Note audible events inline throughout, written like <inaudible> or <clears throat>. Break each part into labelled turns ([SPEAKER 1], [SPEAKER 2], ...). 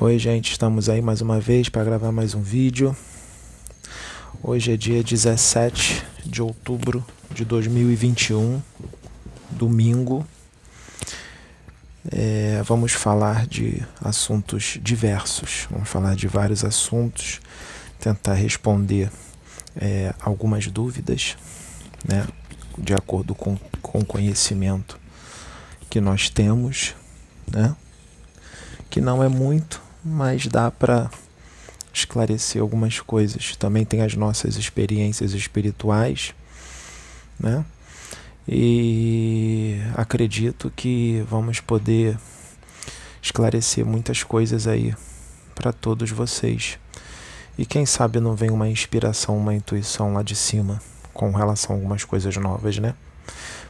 [SPEAKER 1] Oi, gente, estamos aí mais uma vez para gravar mais um vídeo. Hoje é dia 17 de outubro de 2021, domingo. É, vamos falar de assuntos diversos, vamos falar de vários assuntos, tentar responder é, algumas dúvidas, né, de acordo com, com o conhecimento que nós temos, né, que não é muito, mas dá para esclarecer algumas coisas. Também tem as nossas experiências espirituais, né? E acredito que vamos poder esclarecer muitas coisas aí para todos vocês. E quem sabe não vem uma inspiração, uma intuição lá de cima com relação a algumas coisas novas, né?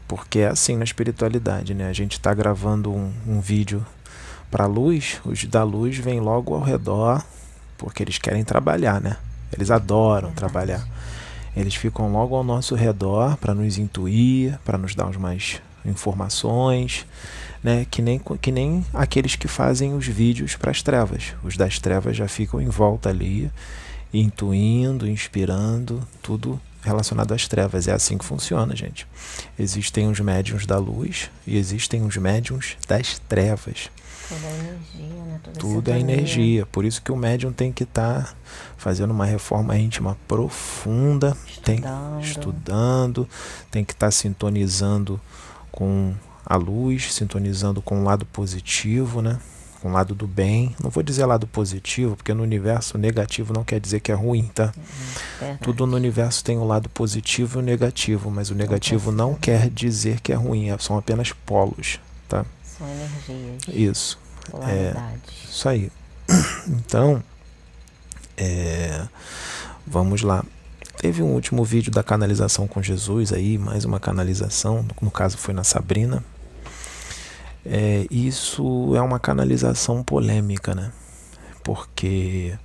[SPEAKER 1] Porque é assim na espiritualidade, né? A gente está gravando um, um vídeo para a luz, os da luz vêm logo ao redor, porque eles querem trabalhar, né? Eles adoram trabalhar. Eles ficam logo ao nosso redor para nos intuir, para nos dar mais informações, né? Que nem, que nem aqueles que fazem os vídeos para as trevas. Os das trevas já ficam em volta ali, intuindo, inspirando, tudo relacionado às trevas. É assim que funciona, gente. Existem os médiums da luz e existem os médiums das trevas.
[SPEAKER 2] Tudo é energia, né? Tudo,
[SPEAKER 1] Tudo é energia. Por isso que o médium tem que estar tá fazendo uma reforma íntima profunda, estudando, tem, estudando tem que estar tá sintonizando com a luz, sintonizando com o lado positivo, né? com o lado do bem. Não vou dizer lado positivo, porque no universo negativo não quer dizer que é ruim, tá? Uhum. Tudo no universo tem o um lado positivo e o negativo, mas o negativo não quer dizer que é ruim, é, são apenas polos, tá?
[SPEAKER 2] São energias.
[SPEAKER 1] Isso. É, isso aí. <clears throat> Então, é, vamos lá. Teve um último vídeo da canalização com Jesus aí, mais uma canalização, no caso foi na Sabrina, é, isso é uma canalização polêmica, né? Porque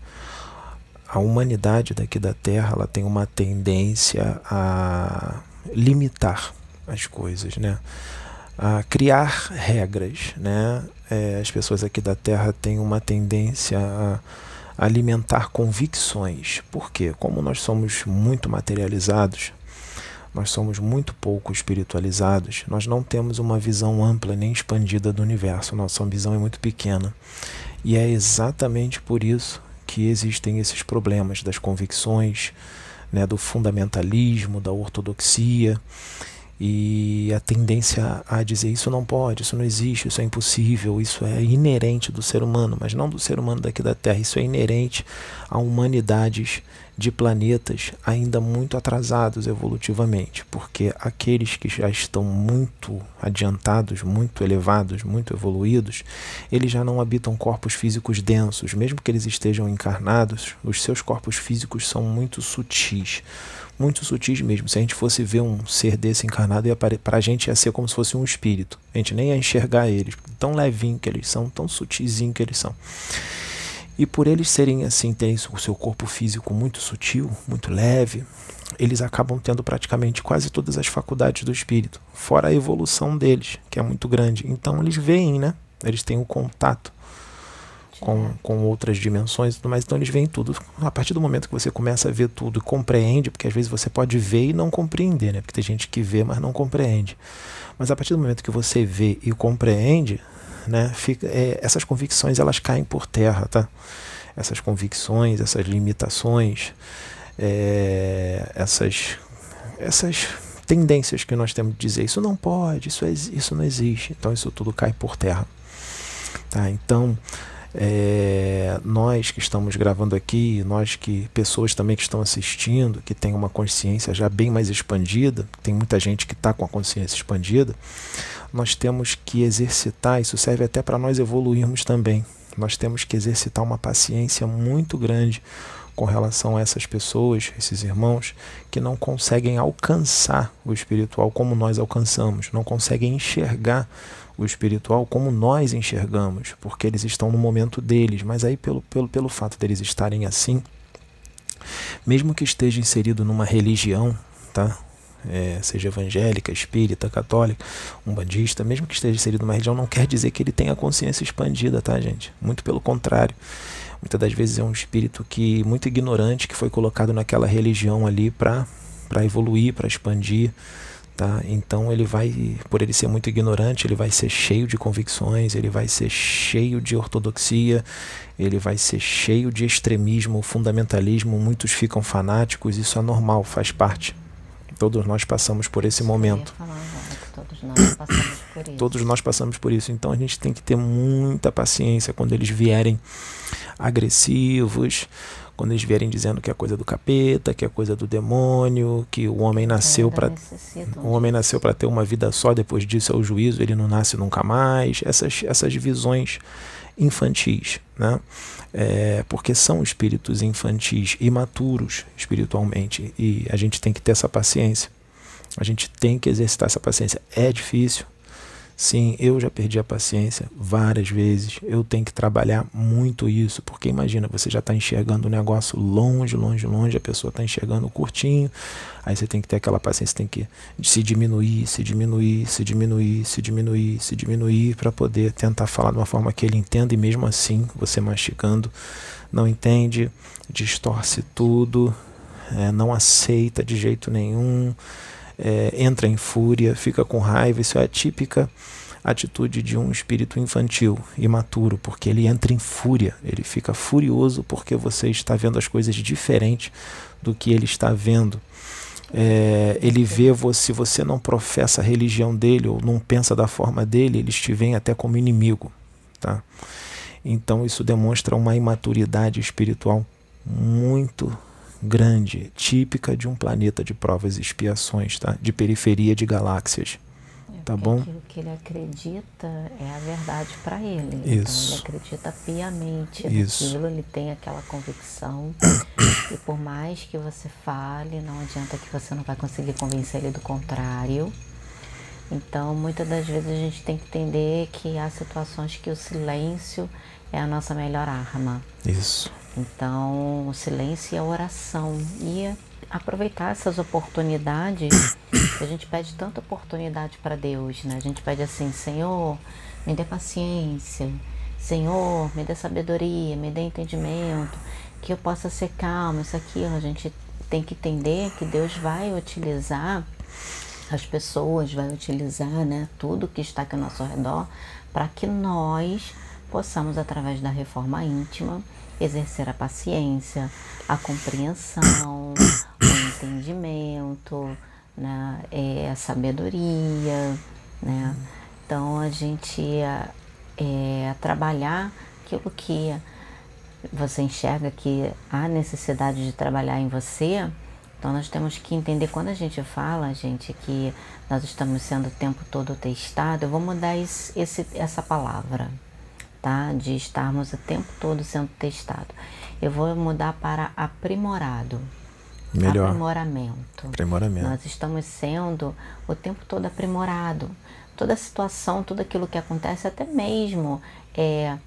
[SPEAKER 1] a humanidade daqui da Terra ela tem uma tendência a limitar as coisas, né? A criar regras, né? É, as pessoas aqui da Terra têm uma tendência a alimentar convicções. Por quê? Como nós somos muito materializados, nós somos muito pouco espiritualizados, nós não temos uma visão ampla nem expandida do universo, nossa visão é muito pequena. E é exatamente por isso que existem esses problemas das convicções, né, do fundamentalismo, da ortodoxia e a tendência a dizer isso não pode, isso não existe, isso é impossível, isso é inerente do ser humano, mas não do ser humano daqui da Terra, isso é inerente a humanidades de planetas ainda muito atrasados evolutivamente, porque aqueles que já estão muito adiantados, muito elevados, muito evoluídos, eles já não habitam corpos físicos densos, mesmo que eles estejam encarnados, os seus corpos físicos são muito sutis, muito sutis mesmo. Se a gente fosse ver um ser desse encarnado, para a gente ia ser como se fosse um espírito. A gente nem ia enxergar eles, tão levinho que eles são, tão sutizinho que eles são. E por eles serem assim, terem o seu corpo físico muito sutil, muito leve, eles acabam tendo praticamente quase todas as faculdades do espírito, fora a evolução deles, que é muito grande. Então eles veem, né? Eles têm o um contato com, com outras dimensões e tudo mais, então eles veem tudo. A partir do momento que você começa a ver tudo e compreende, porque às vezes você pode ver e não compreender, né? Porque tem gente que vê, mas não compreende. Mas a partir do momento que você vê e compreende, né? Fica, é, essas convicções elas caem por terra, tá? Essas convicções, essas limitações, é, essas, essas tendências que nós temos de dizer isso não pode, isso, é, isso não existe. Então isso tudo cai por terra, tá? Então é, nós que estamos gravando aqui, nós que pessoas também que estão assistindo, que têm uma consciência já bem mais expandida, tem muita gente que está com a consciência expandida, nós temos que exercitar, isso serve até para nós evoluirmos também. Nós temos que exercitar uma paciência muito grande com relação a essas pessoas, esses irmãos, que não conseguem alcançar o espiritual como nós alcançamos, não conseguem enxergar o espiritual como nós enxergamos, porque eles estão no momento deles, mas aí pelo, pelo, pelo fato deles estarem assim, mesmo que esteja inserido numa religião, tá? é, seja evangélica, espírita, católica, umbandista, mesmo que esteja inserido numa religião, não quer dizer que ele tenha consciência expandida, tá, gente? Muito pelo contrário. Muitas das vezes é um espírito que muito ignorante que foi colocado naquela religião ali para evoluir, para expandir, tá? Então ele vai, por ele ser muito ignorante, ele vai ser cheio de convicções, ele vai ser cheio de ortodoxia, ele vai ser cheio de extremismo, fundamentalismo, muitos ficam fanáticos, isso é normal, faz parte. Todos nós passamos por esse momento.
[SPEAKER 2] Todos nós passamos por <coughs> isso.
[SPEAKER 1] Todos nós passamos por isso. Então a gente tem que ter muita paciência quando eles vierem agressivos, quando eles vierem dizendo que é coisa do capeta, que é coisa do demônio, que o homem nasceu para o homem nasceu para ter uma vida só, depois disso é o juízo, ele não nasce nunca mais. Essas essas visões infantis, né? É, porque são espíritos infantis, imaturos espiritualmente, e a gente tem que ter essa paciência. A gente tem que exercitar essa paciência. É difícil, Sim, eu já perdi a paciência várias vezes. Eu tenho que trabalhar muito isso, porque imagina, você já está enxergando o negócio longe, longe, longe, a pessoa está enxergando curtinho. Aí você tem que ter aquela paciência, tem que se diminuir, se diminuir, se diminuir, se diminuir, se diminuir, para poder tentar falar de uma forma que ele entenda, e mesmo assim, você mastigando, não entende, distorce tudo, é, não aceita de jeito nenhum é, entra em fúria, fica com raiva. Isso é a típica atitude de um espírito infantil, imaturo, porque ele entra em fúria, ele fica furioso porque você está vendo as coisas diferente do que ele está vendo. É, ele vê você, se você não professa a religião dele ou não pensa da forma dele, eles te veem até como inimigo. Tá? Então isso demonstra uma imaturidade espiritual muito grande, típica de um planeta de provas e expiações, tá? De periferia de galáxias. É, tá bom?
[SPEAKER 2] Aquilo que ele acredita é a verdade para ele.
[SPEAKER 1] Isso.
[SPEAKER 2] Então ele acredita piamente
[SPEAKER 1] Isso.
[SPEAKER 2] naquilo, ele tem aquela convicção. <coughs> e por mais que você fale, não adianta que você não vai conseguir convencer ele do contrário. Então, muitas das vezes a gente tem que entender que há situações que o silêncio é a nossa melhor arma.
[SPEAKER 1] Isso.
[SPEAKER 2] Então, o silêncio e a oração. E aproveitar essas oportunidades. <coughs> a gente pede tanta oportunidade para Deus, né? A gente pede assim, Senhor, me dê paciência. Senhor, me dê sabedoria, me dê entendimento, que eu possa ser calmo, isso aqui. A gente tem que entender que Deus vai utilizar as pessoas, vai utilizar né, tudo que está aqui ao nosso redor para que nós possamos, através da reforma íntima, exercer a paciência, a compreensão, o entendimento, né, é, a sabedoria, né? Então a gente é, é, trabalhar aquilo que você enxerga que há necessidade de trabalhar em você. Então nós temos que entender quando a gente fala, gente, que nós estamos sendo o tempo todo testado, eu vou mudar esse, essa palavra tá? De estarmos o tempo todo sendo testado. Eu vou mudar para aprimorado.
[SPEAKER 1] Melhor.
[SPEAKER 2] Aprimoramento.
[SPEAKER 1] Aprimoramento.
[SPEAKER 2] Nós estamos sendo o tempo todo aprimorado. Toda situação, tudo aquilo que acontece, até mesmo é,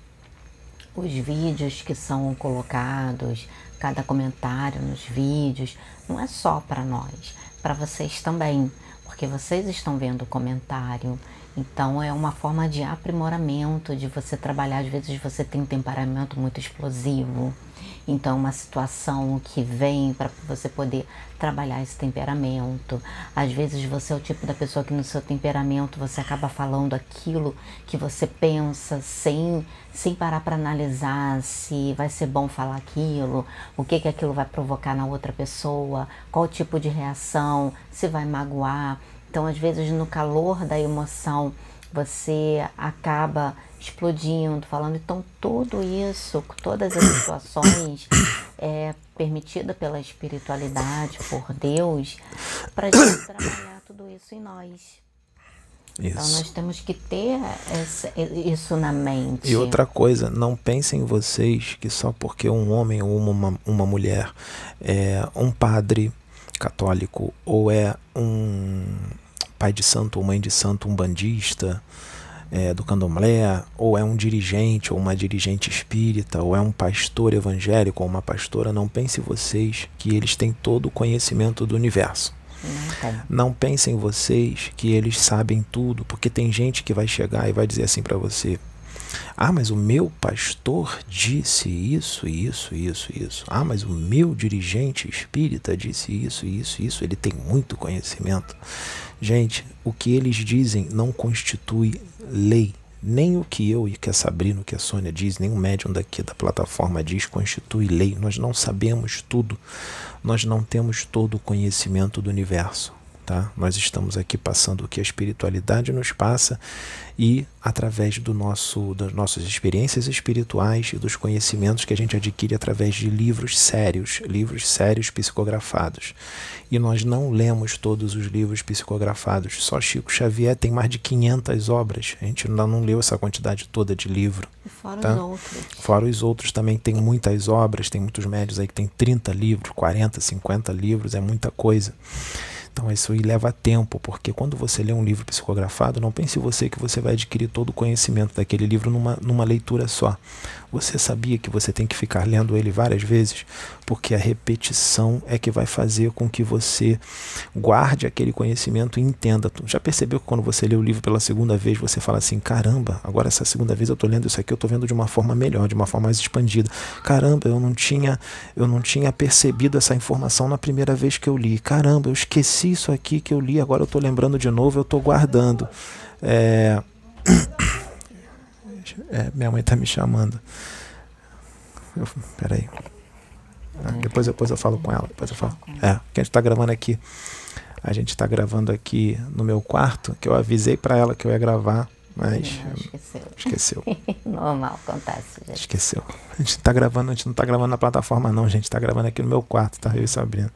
[SPEAKER 2] os vídeos que são colocados, cada comentário nos vídeos, não é só para nós, para vocês também, porque vocês estão vendo o comentário, então é uma forma de aprimoramento, de você trabalhar. Às vezes você tem um temperamento muito explosivo, então uma situação que vem para você poder trabalhar esse temperamento. Às vezes você é o tipo da pessoa que no seu temperamento você acaba falando aquilo que você pensa sem sem parar para analisar se vai ser bom falar aquilo, o que que aquilo vai provocar na outra pessoa, qual tipo de reação, se vai magoar. Então, às vezes, no calor da emoção, você acaba explodindo, falando. Então, tudo isso, todas as situações <coughs> é permitida pela espiritualidade, por Deus, para a gente <coughs> trabalhar tudo isso em nós. Isso. Então nós temos que ter essa, isso na mente.
[SPEAKER 1] E outra coisa, não pensem vocês que só porque um homem ou uma, uma mulher é um padre católico ou é um pai de santo ou mãe de santo, um bandista é, do candomblé, ou é um dirigente ou uma dirigente espírita, ou é um pastor evangélico ou uma pastora, não pense vocês que eles têm todo o conhecimento do universo. Não pensem vocês que eles sabem tudo, porque tem gente que vai chegar e vai dizer assim para você: ah, mas o meu pastor disse isso, isso, isso, isso. Ah, mas o meu dirigente espírita disse isso, isso, isso. Ele tem muito conhecimento. Gente, o que eles dizem não constitui lei. Nem o que eu e que a Sabrina, o que a Sônia diz, nem o médium daqui da plataforma diz constitui lei. Nós não sabemos tudo. Nós não temos todo o conhecimento do universo. Tá? Nós estamos aqui passando o que a espiritualidade nos passa e através do nosso, das nossas experiências espirituais e dos conhecimentos que a gente adquire através de livros sérios, livros sérios psicografados. E nós não lemos todos os livros psicografados. Só Chico Xavier tem mais de 500 obras. A gente ainda não leu essa quantidade toda de livro.
[SPEAKER 2] E fora tá? os outros.
[SPEAKER 1] Fora os outros também tem muitas obras, tem muitos médios aí que tem 30 livros, 40, 50 livros, é muita coisa. Então isso leva tempo, porque quando você lê um livro psicografado, não pense você que você vai adquirir todo o conhecimento daquele livro numa, numa leitura só. Você sabia que você tem que ficar lendo ele várias vezes? Porque a repetição é que vai fazer com que você guarde aquele conhecimento e entenda. Já percebeu que quando você lê o livro pela segunda vez, você fala assim: caramba, agora essa segunda vez eu estou lendo isso aqui, eu estou vendo de uma forma melhor, de uma forma mais expandida. Caramba, eu não tinha, eu não tinha percebido essa informação na primeira vez que eu li. Caramba, eu esqueci isso aqui que eu li, agora eu estou lembrando de novo, eu estou guardando. É... <clears throat> É, minha mãe está me chamando. Eu, peraí. Ah, depois, depois eu falo com ela. Depois eu falo. É, que a gente está gravando aqui. A gente está gravando aqui no meu quarto, que eu avisei para ela que eu ia gravar, mas
[SPEAKER 2] esqueceu.
[SPEAKER 1] esqueceu. <laughs>
[SPEAKER 2] Normal, acontece. Gente.
[SPEAKER 1] Esqueceu. A gente está gravando, a gente não está gravando na plataforma não, a gente está gravando aqui no meu quarto, tá? Eu e Sabrina.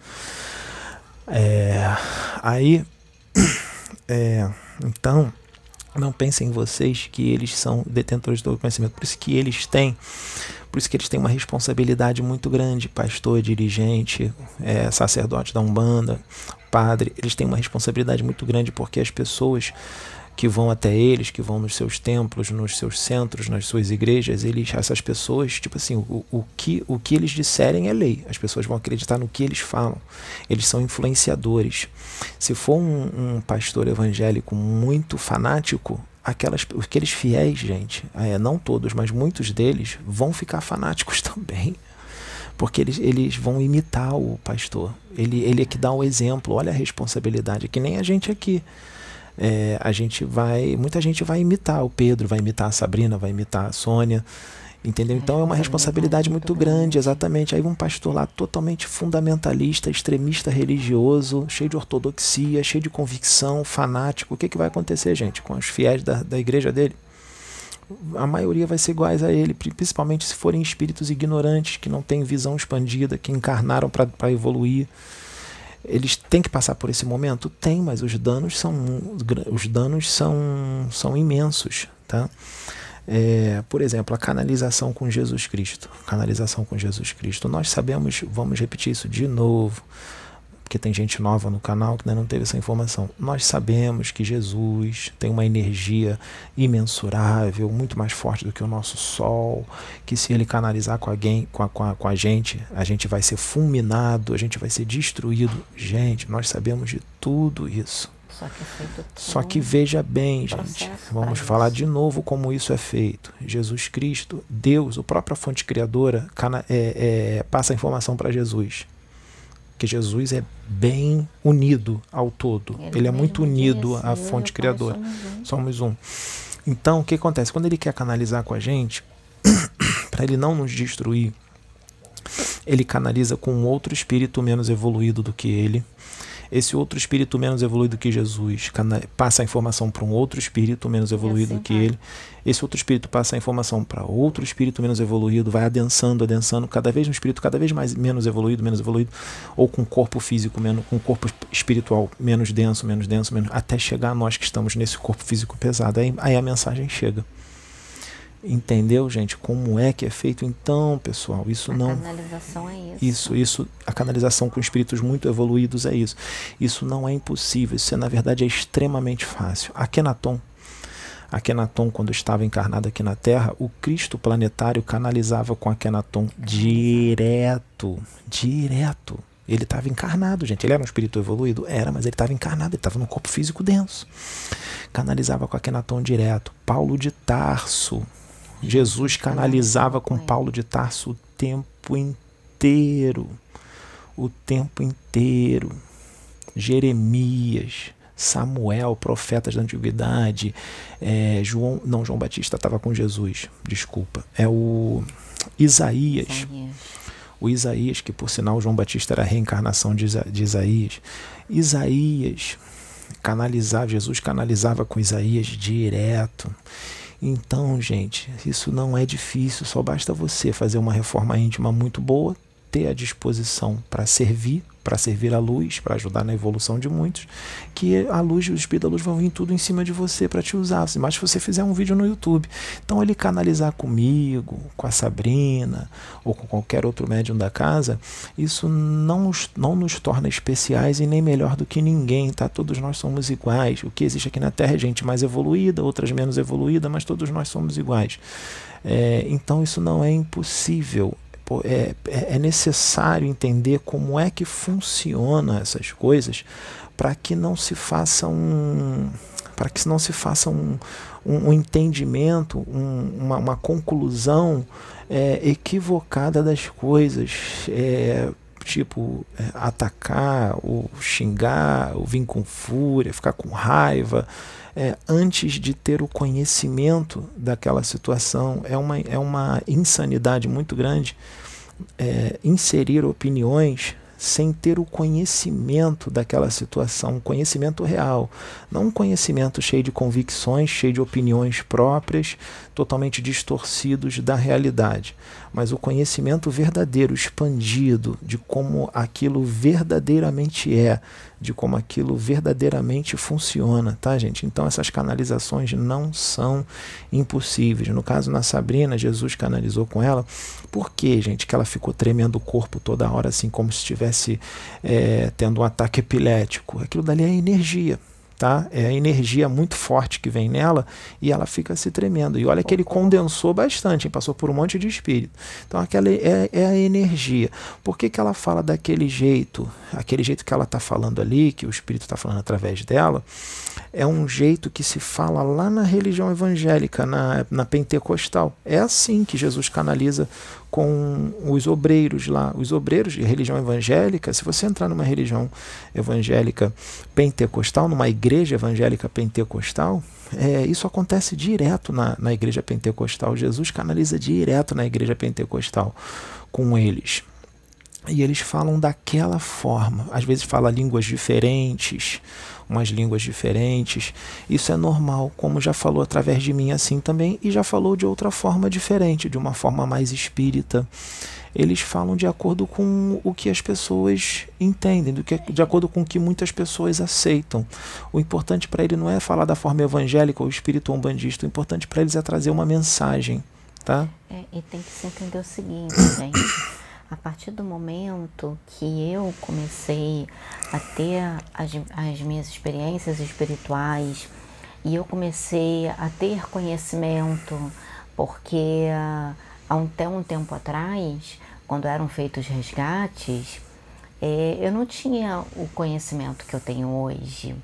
[SPEAKER 1] É, aí, <clears throat> é, então, não pensem em vocês que eles são detentores do conhecimento. Por isso que eles têm, por isso que eles têm uma responsabilidade muito grande, pastor, dirigente, é, sacerdote da Umbanda, padre, eles têm uma responsabilidade muito grande porque as pessoas que vão até eles, que vão nos seus templos, nos seus centros, nas suas igrejas, eles, essas pessoas, tipo assim, o, o, que, o que eles disserem é lei. As pessoas vão acreditar no que eles falam. Eles são influenciadores. Se for um, um pastor evangélico muito fanático, aquelas, aqueles fiéis, gente, é, não todos, mas muitos deles vão ficar fanáticos <laughs> também porque eles, eles vão imitar o pastor. Ele, ele é que dá o exemplo, olha a responsabilidade, que nem a gente aqui é, a gente vai. Muita gente vai imitar o Pedro, vai imitar a Sabrina, vai imitar a Sônia. Entendeu? Então é uma responsabilidade muito grande, exatamente. Aí um pastor lá totalmente fundamentalista, extremista religioso, cheio de ortodoxia, cheio de convicção, fanático. O que, que vai acontecer, gente, com os fiéis da, da igreja dele? A maioria vai ser iguais a ele, principalmente se forem espíritos ignorantes, que não têm visão expandida, que encarnaram para evoluir. Eles têm que passar por esse momento? Tem, mas os danos são, os danos são, são imensos. Tá? É, por exemplo, a canalização com Jesus Cristo. Canalização com Jesus Cristo. Nós sabemos, vamos repetir isso de novo porque tem gente nova no canal que ainda não teve essa informação. Nós sabemos que Jesus tem uma energia imensurável, muito mais forte do que o nosso Sol, que se ele canalizar com alguém, com a, com a, com a gente, a gente vai ser fulminado, a gente vai ser destruído. Gente, nós sabemos de tudo isso.
[SPEAKER 2] Só que, é
[SPEAKER 1] Só que veja bem, gente. Vamos falar isso. de novo como isso é feito. Jesus Cristo, Deus, a própria fonte criadora, é, é, passa a informação para Jesus que Jesus é bem unido ao todo. Ele, ele é muito unido à fonte criadora. Somos um. Então, o que acontece? Quando ele quer canalizar com a gente, <coughs> para ele não nos destruir, ele canaliza com outro espírito menos evoluído do que ele esse outro espírito menos evoluído que Jesus passa a informação para um outro espírito menos evoluído assim, que ele. Esse outro espírito passa a informação para outro espírito menos evoluído, vai adensando, adensando, cada vez um espírito cada vez mais menos evoluído, menos evoluído, ou com corpo físico menos, com corpo espiritual menos denso, menos denso, menos, até chegar a nós que estamos nesse corpo físico pesado. Aí, aí a mensagem chega. Entendeu, gente? Como é que é feito então, pessoal? Isso
[SPEAKER 2] a
[SPEAKER 1] não.
[SPEAKER 2] Canalização é isso.
[SPEAKER 1] Isso, isso. A canalização com espíritos muito evoluídos é isso. Isso não é impossível. Isso, é, na verdade, é extremamente fácil. Akenaton, Akenaton, quando estava encarnado aqui na Terra, o Cristo planetário canalizava com Akenaton direto. Direto. Ele estava encarnado, gente. Ele era um espírito evoluído? Era, mas ele estava encarnado, ele estava num corpo físico denso. Canalizava com Akenaton direto. Paulo de Tarso. Jesus canalizava com Paulo de Tarso o tempo inteiro. O tempo inteiro. Jeremias, Samuel, profetas da antiguidade, é, João, não, João Batista estava com Jesus, desculpa, é o Isaías, Isaías, o Isaías, que por sinal João Batista era a reencarnação de, Isa, de Isaías, Isaías canalizava, Jesus canalizava com Isaías direto, então, gente, isso não é difícil, só basta você fazer uma reforma íntima muito boa, ter a disposição para servir, para servir a luz, para ajudar na evolução de muitos, que a luz o espírito da luz vão vir tudo em cima de você para te usar. Mas se você fizer um vídeo no YouTube, então ele canalizar comigo, com a Sabrina ou com qualquer outro médium da casa, isso não, não nos torna especiais e nem melhor do que ninguém, tá? Todos nós somos iguais. O que existe aqui na Terra é gente mais evoluída, outras menos evoluída, mas todos nós somos iguais. É, então isso não é impossível é, é, é necessário entender como é que funciona essas coisas para que não se faça um para que não se faça um, um, um entendimento, um, uma, uma, conclusão é, equivocada das coisas. É, tipo, é, atacar, ou xingar, ou vir com fúria, ficar com raiva, é, antes de ter o conhecimento daquela situação. É uma, é uma insanidade muito grande é, inserir opiniões sem ter o conhecimento daquela situação, um conhecimento real, não um conhecimento cheio de convicções, cheio de opiniões próprias, totalmente distorcidos da realidade, mas o conhecimento verdadeiro, expandido de como aquilo verdadeiramente é, de como aquilo verdadeiramente funciona, tá, gente? Então essas canalizações não são impossíveis. No caso na Sabrina, Jesus canalizou com ela. Por que, gente, que ela ficou tremendo o corpo toda hora, assim como se estivesse é, tendo um ataque epilético? Aquilo dali é energia tá? É a energia muito forte que vem nela e ela fica se tremendo. E olha que ele condensou bastante, passou por um monte de espírito. Então aquela é, é a energia. Por que, que ela fala daquele jeito? Aquele jeito que ela está falando ali, que o espírito está falando através dela, é um jeito que se fala lá na religião evangélica, na, na pentecostal. É assim que Jesus canaliza com os obreiros lá. Os obreiros de religião evangélica, se você entrar numa religião evangélica pentecostal, numa igreja evangélica pentecostal, é, isso acontece direto na, na igreja pentecostal. Jesus canaliza direto na igreja pentecostal com eles. E eles falam daquela forma. Às vezes fala línguas diferentes, umas línguas diferentes. Isso é normal, como já falou através de mim assim também, e já falou de outra forma diferente, de uma forma mais espírita. Eles falam de acordo com o que as pessoas entendem, do que, de acordo com o que muitas pessoas aceitam. O importante para ele não é falar da forma evangélica ou espírito umbandista, o importante para eles é trazer uma mensagem. Tá?
[SPEAKER 2] É, e tem que se entender o seguinte, gente a partir do momento que eu comecei a ter as, as minhas experiências espirituais e eu comecei a ter conhecimento, porque até um tempo atrás, quando eram feitos resgates, é, eu não tinha o conhecimento que eu tenho hoje.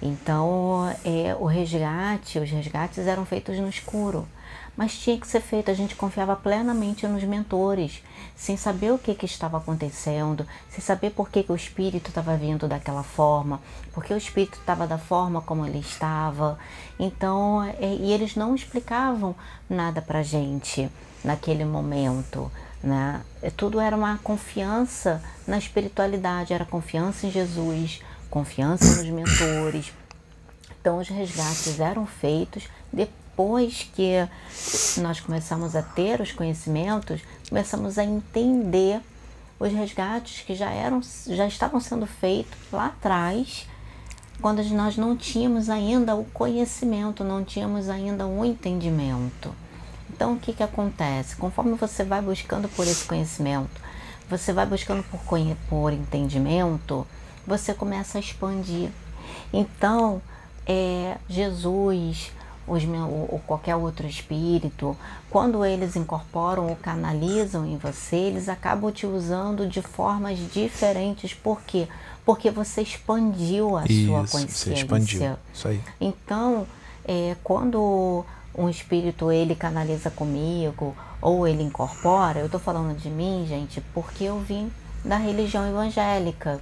[SPEAKER 2] Então, é, o resgate, os resgates eram feitos no escuro mas tinha que ser feito. A gente confiava plenamente nos mentores, sem saber o que, que estava acontecendo, sem saber por que, que o espírito estava vindo daquela forma, porque o espírito estava da forma como ele estava. Então, é, e eles não explicavam nada para gente naquele momento. Né? É, tudo era uma confiança na espiritualidade, era confiança em Jesus, confiança nos mentores. Então, os resgates eram feitos depois depois que nós começamos a ter os conhecimentos, começamos a entender os resgates que já eram já estavam sendo feitos lá atrás, quando nós não tínhamos ainda o conhecimento, não tínhamos ainda o entendimento. Então o que que acontece? Conforme você vai buscando por esse conhecimento, você vai buscando por, por entendimento, você começa a expandir. Então, é, Jesus, os, ou qualquer outro espírito, quando eles incorporam ou canalizam em você, eles acabam te usando de formas diferentes. Por quê? Porque você expandiu a
[SPEAKER 1] Isso,
[SPEAKER 2] sua
[SPEAKER 1] você
[SPEAKER 2] consciência.
[SPEAKER 1] expandiu. Isso aí.
[SPEAKER 2] Então, é, quando um espírito ele canaliza comigo ou ele incorpora, eu estou falando de mim, gente, porque eu vim da religião evangélica.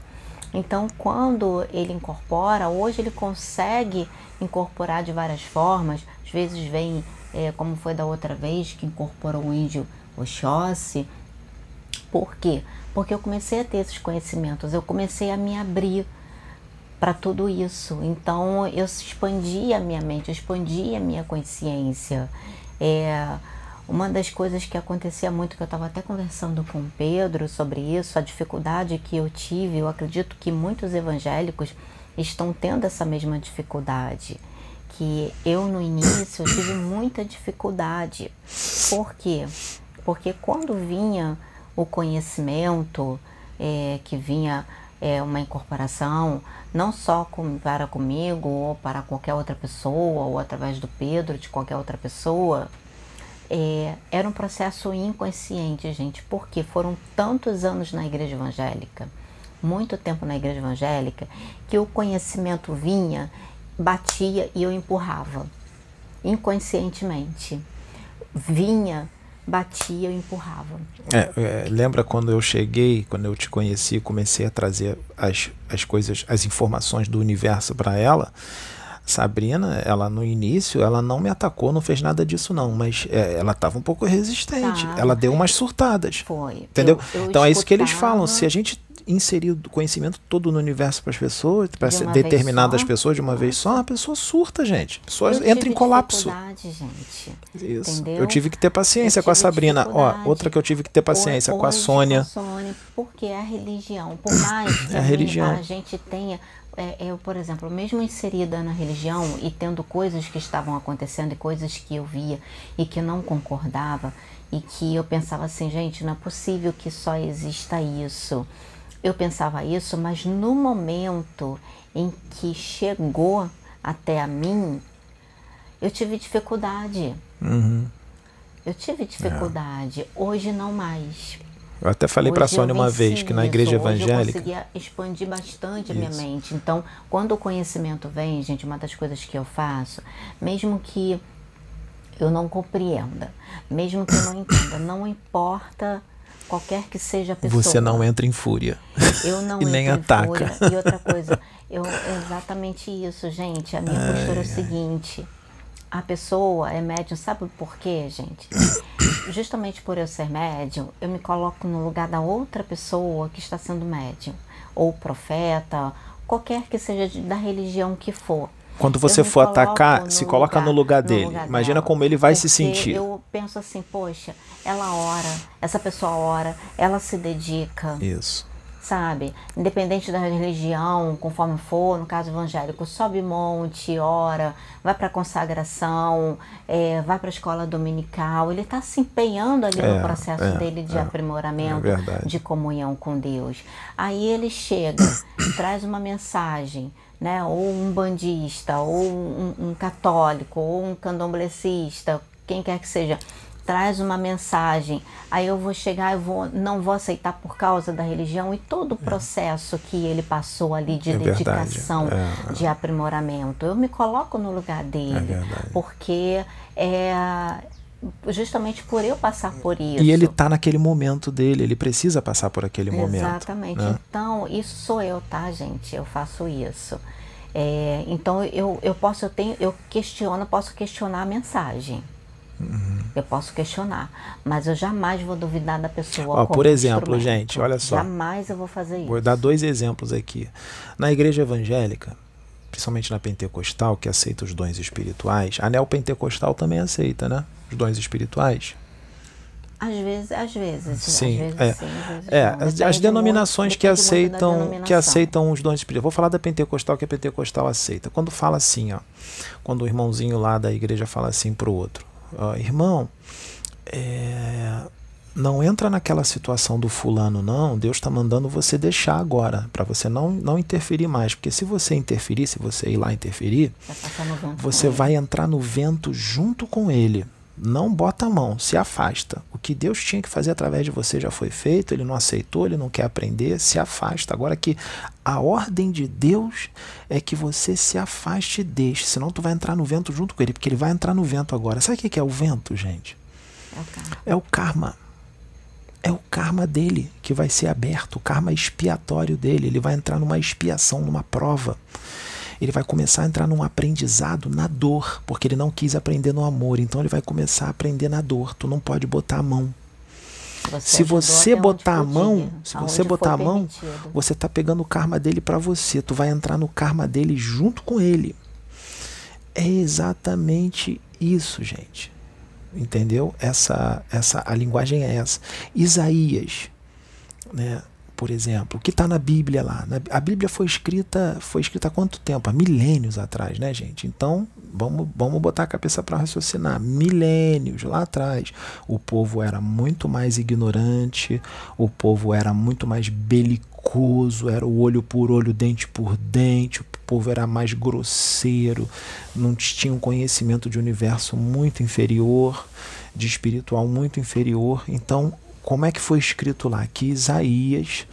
[SPEAKER 2] Então, quando ele incorpora, hoje ele consegue incorporar de várias formas. Às vezes vem, é, como foi da outra vez, que incorporou o índio Oxóssi. Por quê? Porque eu comecei a ter esses conhecimentos, eu comecei a me abrir para tudo isso. Então, eu expandi a minha mente, eu expandi a minha consciência. É, uma das coisas que acontecia muito, que eu estava até conversando com o Pedro sobre isso, a dificuldade que eu tive, eu acredito que muitos evangélicos estão tendo essa mesma dificuldade. Que eu no início eu tive muita dificuldade. Por quê? Porque quando vinha o conhecimento, é, que vinha é, uma incorporação, não só com, para comigo ou para qualquer outra pessoa, ou através do Pedro, de qualquer outra pessoa, é, era um processo inconsciente, gente, porque foram tantos anos na igreja evangélica, muito tempo na igreja evangélica, que o conhecimento vinha, batia e eu empurrava, inconscientemente. Vinha, batia e empurrava.
[SPEAKER 1] É, é, lembra quando eu cheguei, quando eu te conheci, comecei a trazer as, as coisas, as informações do universo para ela? Sabrina, ela no início, ela não me atacou, não fez nada disso não, mas é, ela estava um pouco resistente. Tá. Ela deu umas surtadas.
[SPEAKER 2] Foi.
[SPEAKER 1] Entendeu? Eu, eu então é isso que eles falam. Se a gente inserir o conhecimento todo no universo para as pessoas, para determinadas pessoas de uma vez só, a pessoa surta, gente. A pessoa eu entra em colapso.
[SPEAKER 2] Gente,
[SPEAKER 1] Isso. Entendeu? Eu tive que ter paciência com a Sabrina. Ó, outra que eu tive que ter paciência com a Sônia. Com a Sônia,
[SPEAKER 2] porque é a religião. Por mais <clears throat> que
[SPEAKER 1] é a, religião.
[SPEAKER 2] a gente tenha é, eu, por exemplo, mesmo inserida na religião e tendo coisas que estavam acontecendo e coisas que eu via e que não concordava e que eu pensava assim, gente, não é possível que só exista isso. Eu pensava isso, mas no momento em que chegou até a mim, eu tive dificuldade.
[SPEAKER 1] Uhum.
[SPEAKER 2] Eu tive dificuldade. É. Hoje não mais.
[SPEAKER 1] Eu até falei para a Sônia uma vez que na igreja isso. evangélica. Hoje eu
[SPEAKER 2] conseguia expandir bastante a minha mente. Então, quando o conhecimento vem, gente, uma das coisas que eu faço, mesmo que eu não compreenda, mesmo que eu não entenda, não importa qualquer que seja a pessoa.
[SPEAKER 1] Você não entra em fúria.
[SPEAKER 2] Eu não <laughs>
[SPEAKER 1] e nem ataca.
[SPEAKER 2] Fúria. E outra coisa, eu exatamente isso, gente. A minha ai, postura é o seguinte: a pessoa é médium, sabe por quê, gente? Justamente por eu ser médium, eu me coloco no lugar da outra pessoa que está sendo médium, ou profeta, qualquer que seja da religião que for.
[SPEAKER 1] Quando você for atacar, se coloca lugar, no lugar dele. No lugar Imagina dela, como ele vai se sentir.
[SPEAKER 2] Eu penso assim, poxa, ela ora, essa pessoa ora, ela se dedica.
[SPEAKER 1] Isso
[SPEAKER 2] sabe? Independente da religião, conforme for, no caso evangélico, sobe monte, ora, vai para consagração, é, vai para a escola dominical. Ele está se empenhando ali é, no processo é, dele de é. aprimoramento,
[SPEAKER 1] é
[SPEAKER 2] de comunhão com Deus. Aí ele chega, <coughs> traz uma mensagem. Né, ou um bandista, ou um, um católico, ou um candomblessista, quem quer que seja, traz uma mensagem, aí eu vou chegar, eu vou, não vou aceitar por causa da religião e todo o é. processo que ele passou ali de é dedicação, é, de aprimoramento. Eu me coloco no lugar dele,
[SPEAKER 1] é
[SPEAKER 2] porque é justamente por eu passar por isso.
[SPEAKER 1] E ele está naquele momento dele, ele precisa passar por aquele
[SPEAKER 2] Exatamente.
[SPEAKER 1] momento.
[SPEAKER 2] Exatamente. Né? Então, isso sou eu, tá, gente? Eu faço isso. É, então eu, eu posso, eu tenho, eu questiono, posso questionar a mensagem. Uhum. Eu posso questionar, mas eu jamais vou duvidar da pessoa.
[SPEAKER 1] Ó, por exemplo, gente, olha só.
[SPEAKER 2] Jamais eu vou fazer isso.
[SPEAKER 1] Vou dar dois exemplos aqui. Na igreja evangélica, principalmente na pentecostal, que aceita os dons espirituais, a neopentecostal também aceita, né? Os dons espirituais.
[SPEAKER 2] Às vezes, às vezes.
[SPEAKER 1] Sim,
[SPEAKER 2] às vezes,
[SPEAKER 1] é.
[SPEAKER 2] sim, às vezes
[SPEAKER 1] é as, as, denominações muito, que aceitam que aceitam os dons espirituais. Vou falar da pentecostal que a pentecostal aceita. Quando fala assim, ó, quando o irmãozinho lá da igreja fala assim pro outro, irmão, é, não entra naquela situação do fulano, não. Deus está mandando você deixar agora, para você não, não interferir mais. Porque se você interferir, se você ir lá interferir, você vai entrar no vento junto com ele. Não bota a mão, se afasta. O que Deus tinha que fazer através de você já foi feito, ele não aceitou, ele não quer aprender, se afasta. Agora que a ordem de Deus é que você se afaste e deixe, senão tu vai entrar no vento junto com ele, porque ele vai entrar no vento agora. Sabe o que é o vento, gente? É o karma. É o karma é o karma dele que vai ser aberto, o karma expiatório dele. Ele vai entrar numa expiação, numa prova. Ele vai começar a entrar num aprendizado na dor, porque ele não quis aprender no amor. Então ele vai começar a aprender na dor. Tu não pode botar a mão. Você se você botar a mão, se você botar a mão, permitido. você está pegando o karma dele para você. Tu vai entrar no karma dele junto com ele. É exatamente isso, gente. Entendeu? Essa, essa, a linguagem é essa. Isaías, né? Por exemplo, o que está na Bíblia lá? A Bíblia foi escrita, foi escrita há quanto tempo? Há milênios atrás, né, gente? Então, vamos, vamos botar a cabeça para raciocinar. Milênios lá atrás, o povo era muito mais ignorante, o povo era muito mais belicoso, era o olho por olho, dente por dente, o povo era mais grosseiro, não tinha um conhecimento de universo muito inferior, de espiritual muito inferior. Então, como é que foi escrito lá? Que Isaías,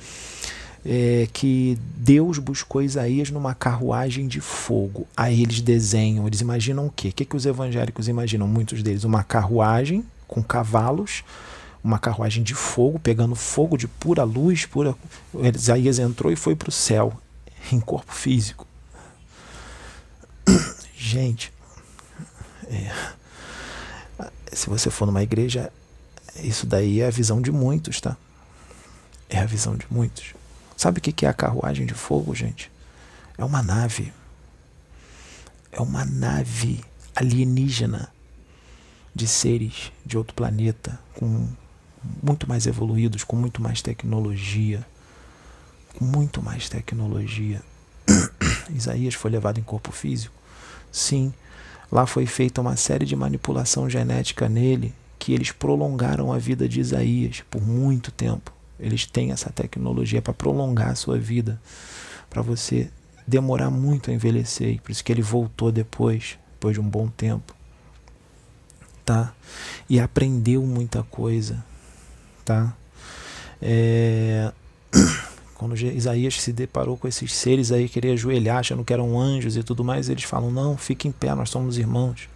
[SPEAKER 1] é, que Deus buscou Isaías numa carruagem de fogo. Aí eles desenham, eles imaginam o quê? O que, que os evangélicos imaginam? Muitos deles, uma carruagem com cavalos, uma carruagem de fogo, pegando fogo de pura luz, pura. Isaías entrou e foi para o céu, em corpo físico. <coughs> Gente, é, se você for numa igreja, isso daí é a visão de muitos, tá? É a visão de muitos. Sabe o que é a carruagem de fogo, gente? É uma nave. É uma nave alienígena de seres de outro planeta, com muito mais evoluídos, com muito mais tecnologia. Com muito mais tecnologia. <coughs> Isaías foi levado em corpo físico? Sim. Lá foi feita uma série de manipulação genética nele que eles prolongaram a vida de Isaías por muito tempo. Eles têm essa tecnologia para prolongar a sua vida, para você demorar muito a envelhecer. Por isso que ele voltou depois, depois de um bom tempo. Tá? E aprendeu muita coisa. Tá? É... <clears throat> Quando Isaías se deparou com esses seres aí, queria ajoelhar, achando que eram anjos e tudo mais, eles falam: Não, fique em pé, nós somos irmãos.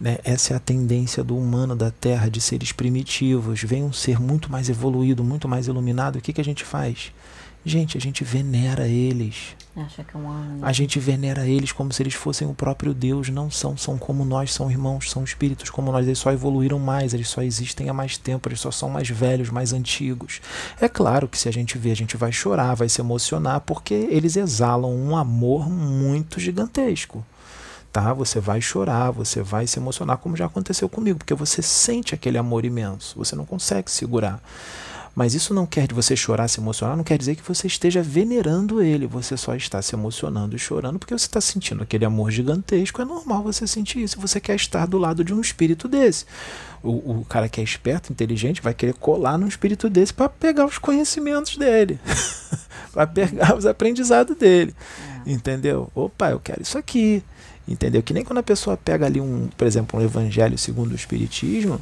[SPEAKER 1] Né? Essa é a tendência do humano da Terra, de seres primitivos. Vem um ser muito mais evoluído, muito mais iluminado. O que, que a gente faz? Gente, a gente venera eles.
[SPEAKER 2] Acha que é.
[SPEAKER 1] A gente venera eles como se eles fossem o próprio Deus. Não são, são como nós, são irmãos, são espíritos como nós. Eles só evoluíram mais, eles só existem há mais tempo, eles só são mais velhos, mais antigos. É claro que se a gente vê, a gente vai chorar, vai se emocionar, porque eles exalam um amor muito gigantesco tá? Você vai chorar, você vai se emocionar, como já aconteceu comigo, porque você sente aquele amor imenso, você não consegue segurar. Mas isso não quer de você chorar, se emocionar, não quer dizer que você esteja venerando ele, você só está se emocionando e chorando porque você está sentindo aquele amor gigantesco. É normal você sentir isso. Você quer estar do lado de um espírito desse. O, o cara que é esperto, inteligente, vai querer colar num espírito desse para pegar os conhecimentos dele, <laughs> para pegar os aprendizados dele. É. Entendeu? Opa, eu quero isso aqui. Entendeu? Que nem quando a pessoa pega ali um, por exemplo, um evangelho segundo o espiritismo,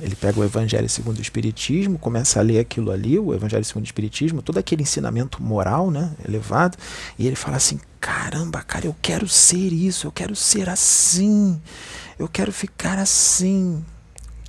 [SPEAKER 1] ele pega o evangelho segundo o espiritismo, começa a ler aquilo ali, o evangelho segundo o espiritismo, todo aquele ensinamento moral, né, elevado, e ele fala assim: "Caramba, cara, eu quero ser isso, eu quero ser assim. Eu quero ficar assim".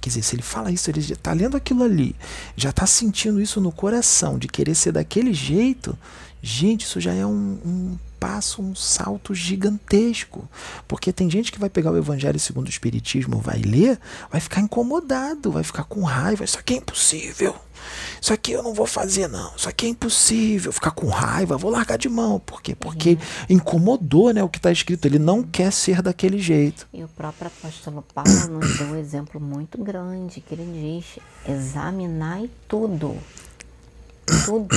[SPEAKER 1] Quer dizer, se ele fala isso, ele já está lendo aquilo ali, já está sentindo isso no coração, de querer ser daquele jeito, gente, isso já é um, um passa um salto gigantesco. Porque tem gente que vai pegar o Evangelho segundo o Espiritismo, vai ler, vai ficar incomodado, vai ficar com raiva. Isso aqui é impossível. Isso aqui eu não vou fazer, não. Isso aqui é impossível. Ficar com raiva, vou largar de mão. Por quê? Porque uhum. incomodou né, o que está escrito. Ele não quer ser daquele jeito.
[SPEAKER 2] E o próprio apóstolo Paulo <coughs> nos deu um exemplo muito grande, que ele diz: examinai tudo. Tudo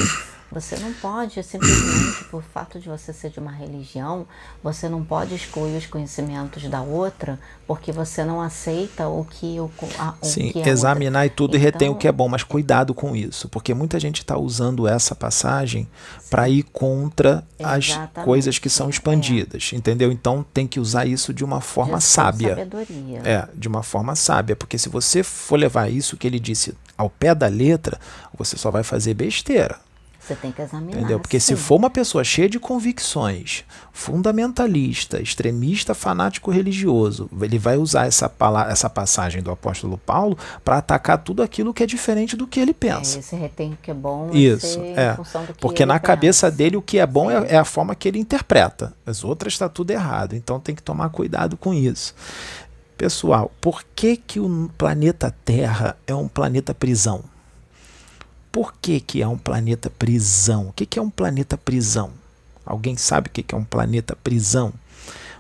[SPEAKER 2] Você não pode, simplesmente por fato de você ser de uma religião, você não pode excluir os conhecimentos da outra, porque você não aceita o que o, a, o
[SPEAKER 1] Sim,
[SPEAKER 2] que
[SPEAKER 1] examinar
[SPEAKER 2] outra.
[SPEAKER 1] e tudo então, e retém o que é bom, mas cuidado com isso, porque muita gente está usando essa passagem para ir contra Exatamente. as coisas que são expandidas, é. entendeu? Então tem que usar isso de uma forma de sábia.
[SPEAKER 2] Sabedoria.
[SPEAKER 1] É, de uma forma sábia, porque se você for levar isso que ele disse ao pé da letra, você só vai fazer besteira.
[SPEAKER 2] Você tem que examinar.
[SPEAKER 1] Entendeu? Porque sim. se for uma pessoa cheia de convicções, fundamentalista, extremista, fanático religioso, ele vai usar essa, essa passagem do apóstolo Paulo para atacar tudo aquilo que é diferente do que ele pensa.
[SPEAKER 2] É, esse retém que é bom.
[SPEAKER 1] Isso, é. Porque na pensa. cabeça dele o que é bom é, é, a forma que ele interpreta. As outras está tudo errado. Então tem que tomar cuidado com isso. Pessoal, por que, que o planeta Terra é um planeta prisão? Por que, que é um planeta prisão? O que, que é um planeta prisão? Alguém sabe o que, que é um planeta prisão?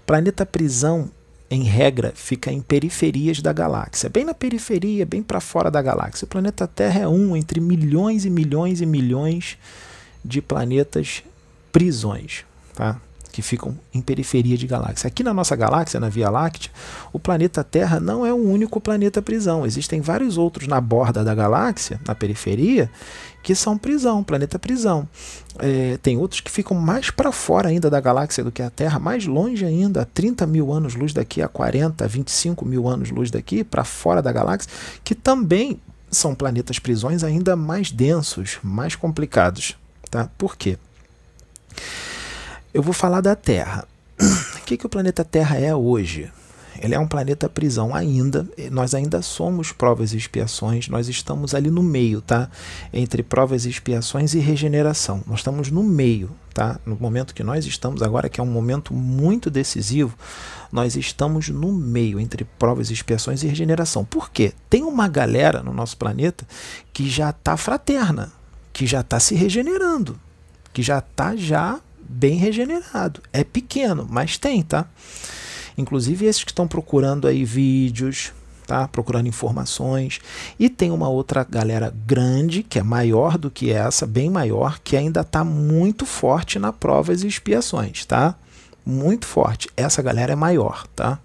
[SPEAKER 1] Planeta prisão, em regra, fica em periferias da galáxia, bem na periferia, bem para fora da galáxia. O planeta Terra é um entre milhões e milhões e milhões de planetas prisões. Tá? Que ficam em periferia de galáxia. Aqui na nossa galáxia, na Via Láctea, o planeta Terra não é o único planeta prisão. Existem vários outros na borda da galáxia, na periferia, que são prisão, planeta prisão. É, tem outros que ficam mais para fora ainda da galáxia do que a Terra, mais longe ainda, a 30 mil anos-luz daqui, a 40, 25 mil anos-luz daqui, para fora da galáxia, que também são planetas prisões ainda mais densos, mais complicados. Tá? Por quê? Eu vou falar da Terra. O que, que o planeta Terra é hoje? Ele é um planeta prisão ainda. Nós ainda somos provas e expiações. Nós estamos ali no meio, tá? Entre provas e expiações e regeneração. Nós estamos no meio, tá? No momento que nós estamos agora, que é um momento muito decisivo, nós estamos no meio entre provas e expiações e regeneração. Por quê? Tem uma galera no nosso planeta que já está fraterna, que já está se regenerando, que já está já bem regenerado. É pequeno, mas tem, tá? Inclusive esses que estão procurando aí vídeos, tá? Procurando informações. E tem uma outra galera grande, que é maior do que essa, bem maior, que ainda está muito forte na provas e expiações, tá? Muito forte. Essa galera é maior, tá?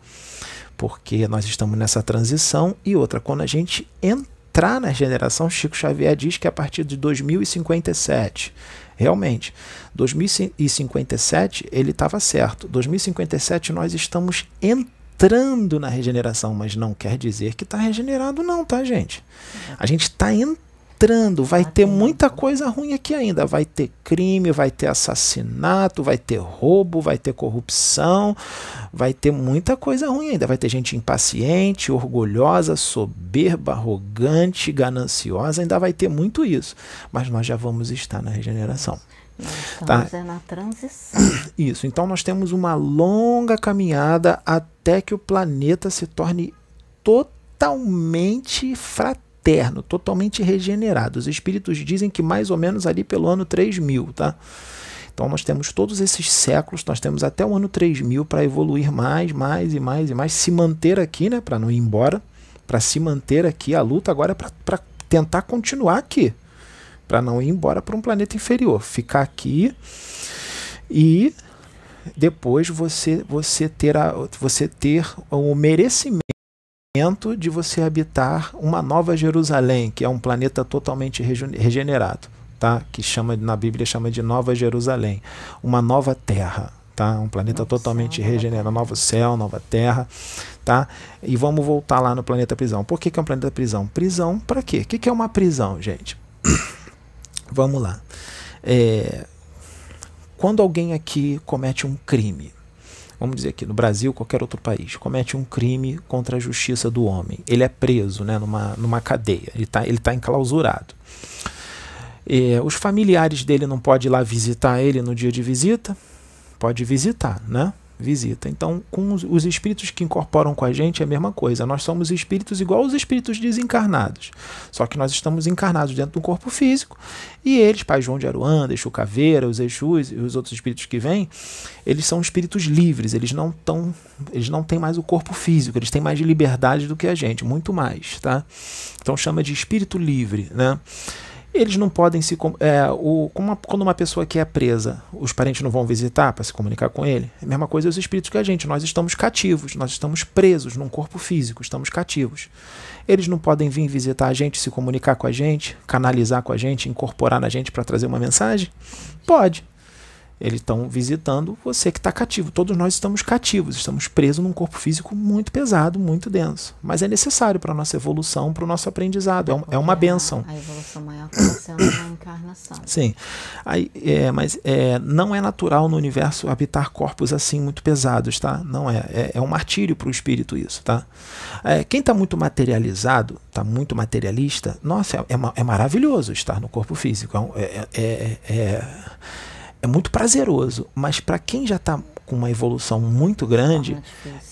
[SPEAKER 1] Porque nós estamos nessa transição e outra, quando a gente entrar na geração, Chico Xavier diz que é a partir de 2057 Realmente, 2057 ele estava certo. 2057 nós estamos entrando na regeneração, mas não quer dizer que está regenerado, não, tá, gente? A gente está entrando entrando, vai ter muita coisa ruim aqui ainda. Vai ter crime, vai ter assassinato, vai ter roubo, vai ter corrupção, vai ter muita coisa ruim ainda. Vai ter gente impaciente, orgulhosa, soberba, arrogante, gananciosa. Ainda vai ter muito isso. Mas nós já vamos estar na regeneração.
[SPEAKER 2] Estamos tá? é na transição. <clears throat>
[SPEAKER 1] Isso. Então nós temos uma longa caminhada até que o planeta se torne totalmente fraterno eterno, totalmente regenerado. Os espíritos dizem que mais ou menos ali pelo ano 3000, tá? Então nós temos todos esses séculos, nós temos até o ano 3000 para evoluir mais, mais e mais e mais, se manter aqui, né, para não ir embora, para se manter aqui. A luta agora é para tentar continuar aqui, para não ir embora para um planeta inferior, ficar aqui e depois você você ter a, você ter o merecimento de você habitar uma nova Jerusalém, que é um planeta totalmente regenerado, tá? Que chama na Bíblia chama de Nova Jerusalém, uma nova terra, tá? Um planeta novo totalmente céu, regenerado, novo céu, nova terra, tá? E vamos voltar lá no planeta prisão. Por que, que é um planeta prisão? Prisão para quê? O que, que é uma prisão, gente? <coughs> vamos lá. É, quando alguém aqui comete um crime, vamos dizer aqui no Brasil, qualquer outro país, comete um crime contra a justiça do homem, ele é preso né, numa, numa cadeia, ele está ele tá enclausurado. É, os familiares dele não podem ir lá visitar ele no dia de visita? Pode visitar, né? Visita. Então, com os, os, espíritos que incorporam com a gente é a mesma coisa. Nós somos espíritos igual aos espíritos desencarnados. Só que nós estamos encarnados dentro do corpo físico e eles, Pai João de Aruanda, Exu Caveira, os Exus e os outros espíritos que vêm, eles são espíritos livres, eles não tão, eles não têm mais o corpo físico, eles têm mais de liberdade do que a gente, muito mais, tá? Então chama de espírito livre, né? Eles não podem se. É, o, uma, quando uma pessoa que é presa, os parentes não vão visitar para se comunicar com ele. É a mesma coisa os espíritos que a gente. Nós estamos cativos, nós estamos presos num corpo físico, estamos cativos. Eles não podem vir visitar a gente, se comunicar com a gente, canalizar com a gente, incorporar na gente para trazer uma mensagem? Pode. Eles estão visitando você que está cativo. Todos nós estamos cativos, estamos presos num corpo físico muito pesado, muito denso. Mas é necessário para a nossa evolução, para o nosso aprendizado. É, um, é uma benção.
[SPEAKER 2] A evolução maior acontecendo na encarnação.
[SPEAKER 1] Sim. Aí, é, mas é, não é natural no universo habitar corpos assim muito pesados, tá? Não é. É, é um martírio para o espírito isso, tá? É, quem está muito materializado, está muito materialista, nossa, é, é, é, maravilhoso estar no corpo físico. é, é, é muito prazeroso, mas para quem já está com uma evolução muito grande,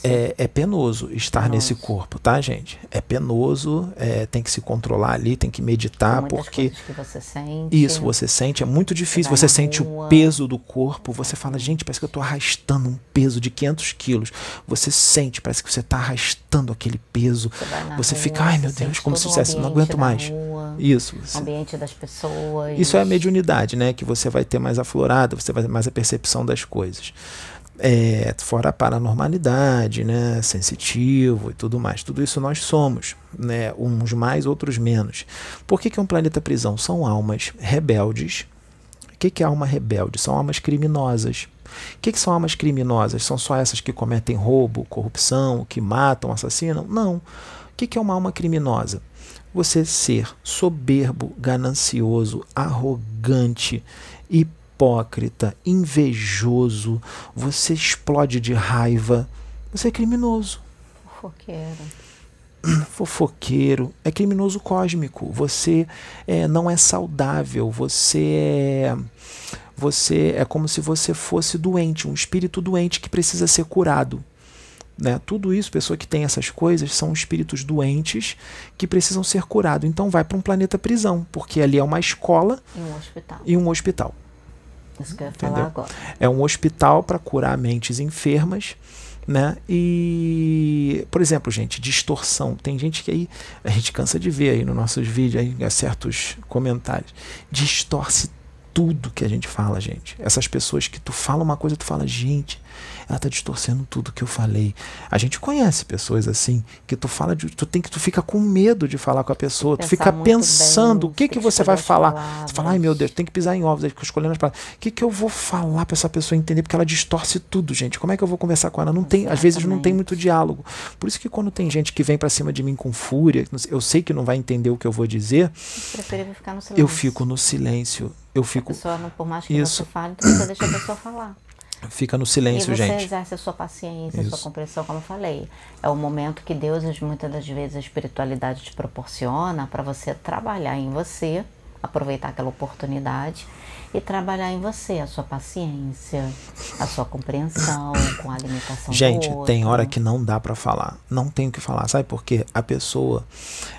[SPEAKER 1] é, é, penoso estar penoso. nesse corpo, tá, gente? É penoso, é, tem que se controlar ali, tem que meditar, porque.
[SPEAKER 2] Que você sente,
[SPEAKER 1] isso, você sente, é muito difícil. Você, você sente rua. o peso do corpo, você fala, gente, parece que eu estou arrastando um peso de 500 quilos. Você sente, parece que você está arrastando aquele peso. Você, você rua, fica, ai meu Deus, como se dissesse, não aguento mais.
[SPEAKER 2] Rua,
[SPEAKER 1] isso.
[SPEAKER 2] Você... ambiente das pessoas.
[SPEAKER 1] Isso é a mediunidade, né? Que você vai ter mais aflorada, você vai ter mais a percepção das coisas é, fora a paranormalidade, né, sensitivo e tudo mais. Tudo isso nós somos, né, uns mais, outros menos. Por que, que é um planeta prisão? São almas rebeldes. O que, que é alma rebelde? São almas criminosas. O que, que são almas criminosas? São só essas que cometem roubo, corrupção, que matam, assassinam? Não. O que, que é uma alma criminosa? Você ser soberbo, ganancioso, arrogante, e hipócrita, invejoso, você explode de raiva, você é criminoso.
[SPEAKER 2] Fofoqueiro. <clears throat>
[SPEAKER 1] Fofoqueiro, é criminoso cósmico. Você é, não é saudável, você é, você é como se você fosse doente, um espírito doente que precisa ser curado. Né? Tudo isso, pessoa que tem essas coisas, são espíritos doentes que precisam ser curados. Então vai para um planeta prisão, porque ali é uma escola
[SPEAKER 2] e um hospital.
[SPEAKER 1] E um hospital.
[SPEAKER 2] Isso que eu ia Entendeu? falar agora.
[SPEAKER 1] É um hospital para curar mentes enfermas. Né? E, por exemplo, gente, distorção. Tem gente que aí a gente cansa de ver aí nos nossos vídeos, aí, certos comentários. Distorce tudo que a gente fala, gente. Essas pessoas que tu fala uma coisa, tu fala, gente, ela está distorcendo tudo que eu falei. A gente conhece pessoas assim que tu fala de, tu tem que tu fica com medo de falar com a pessoa, tu fica pensando bem, o que que você vai falar. Palavras. Você fala, ai meu Deus, tem que pisar em ovos, aí fica escolhendo as palavras. O que que eu vou falar para essa pessoa entender porque ela distorce tudo, gente. Como é que eu vou conversar com ela? Não tem, às vezes não tem muito diálogo. Por isso que quando tem gente que vem para cima de mim com fúria, eu sei que não vai entender o que eu vou dizer. Eu fico no silêncio. Eu fico.
[SPEAKER 2] A pessoa, não, por mais que isso. você fale, você deixa a pessoa falar.
[SPEAKER 1] Fica no silêncio,
[SPEAKER 2] e você
[SPEAKER 1] gente.
[SPEAKER 2] Você exerce a sua paciência, Isso. a sua compreensão, como eu falei. É o momento que Deus, muitas das vezes, a espiritualidade te proporciona para você trabalhar em você, aproveitar aquela oportunidade e trabalhar em você a sua paciência, a sua compreensão com a alimentação
[SPEAKER 1] Gente, tem hora que não dá para falar. Não tem o que falar. Sabe por quê? A pessoa,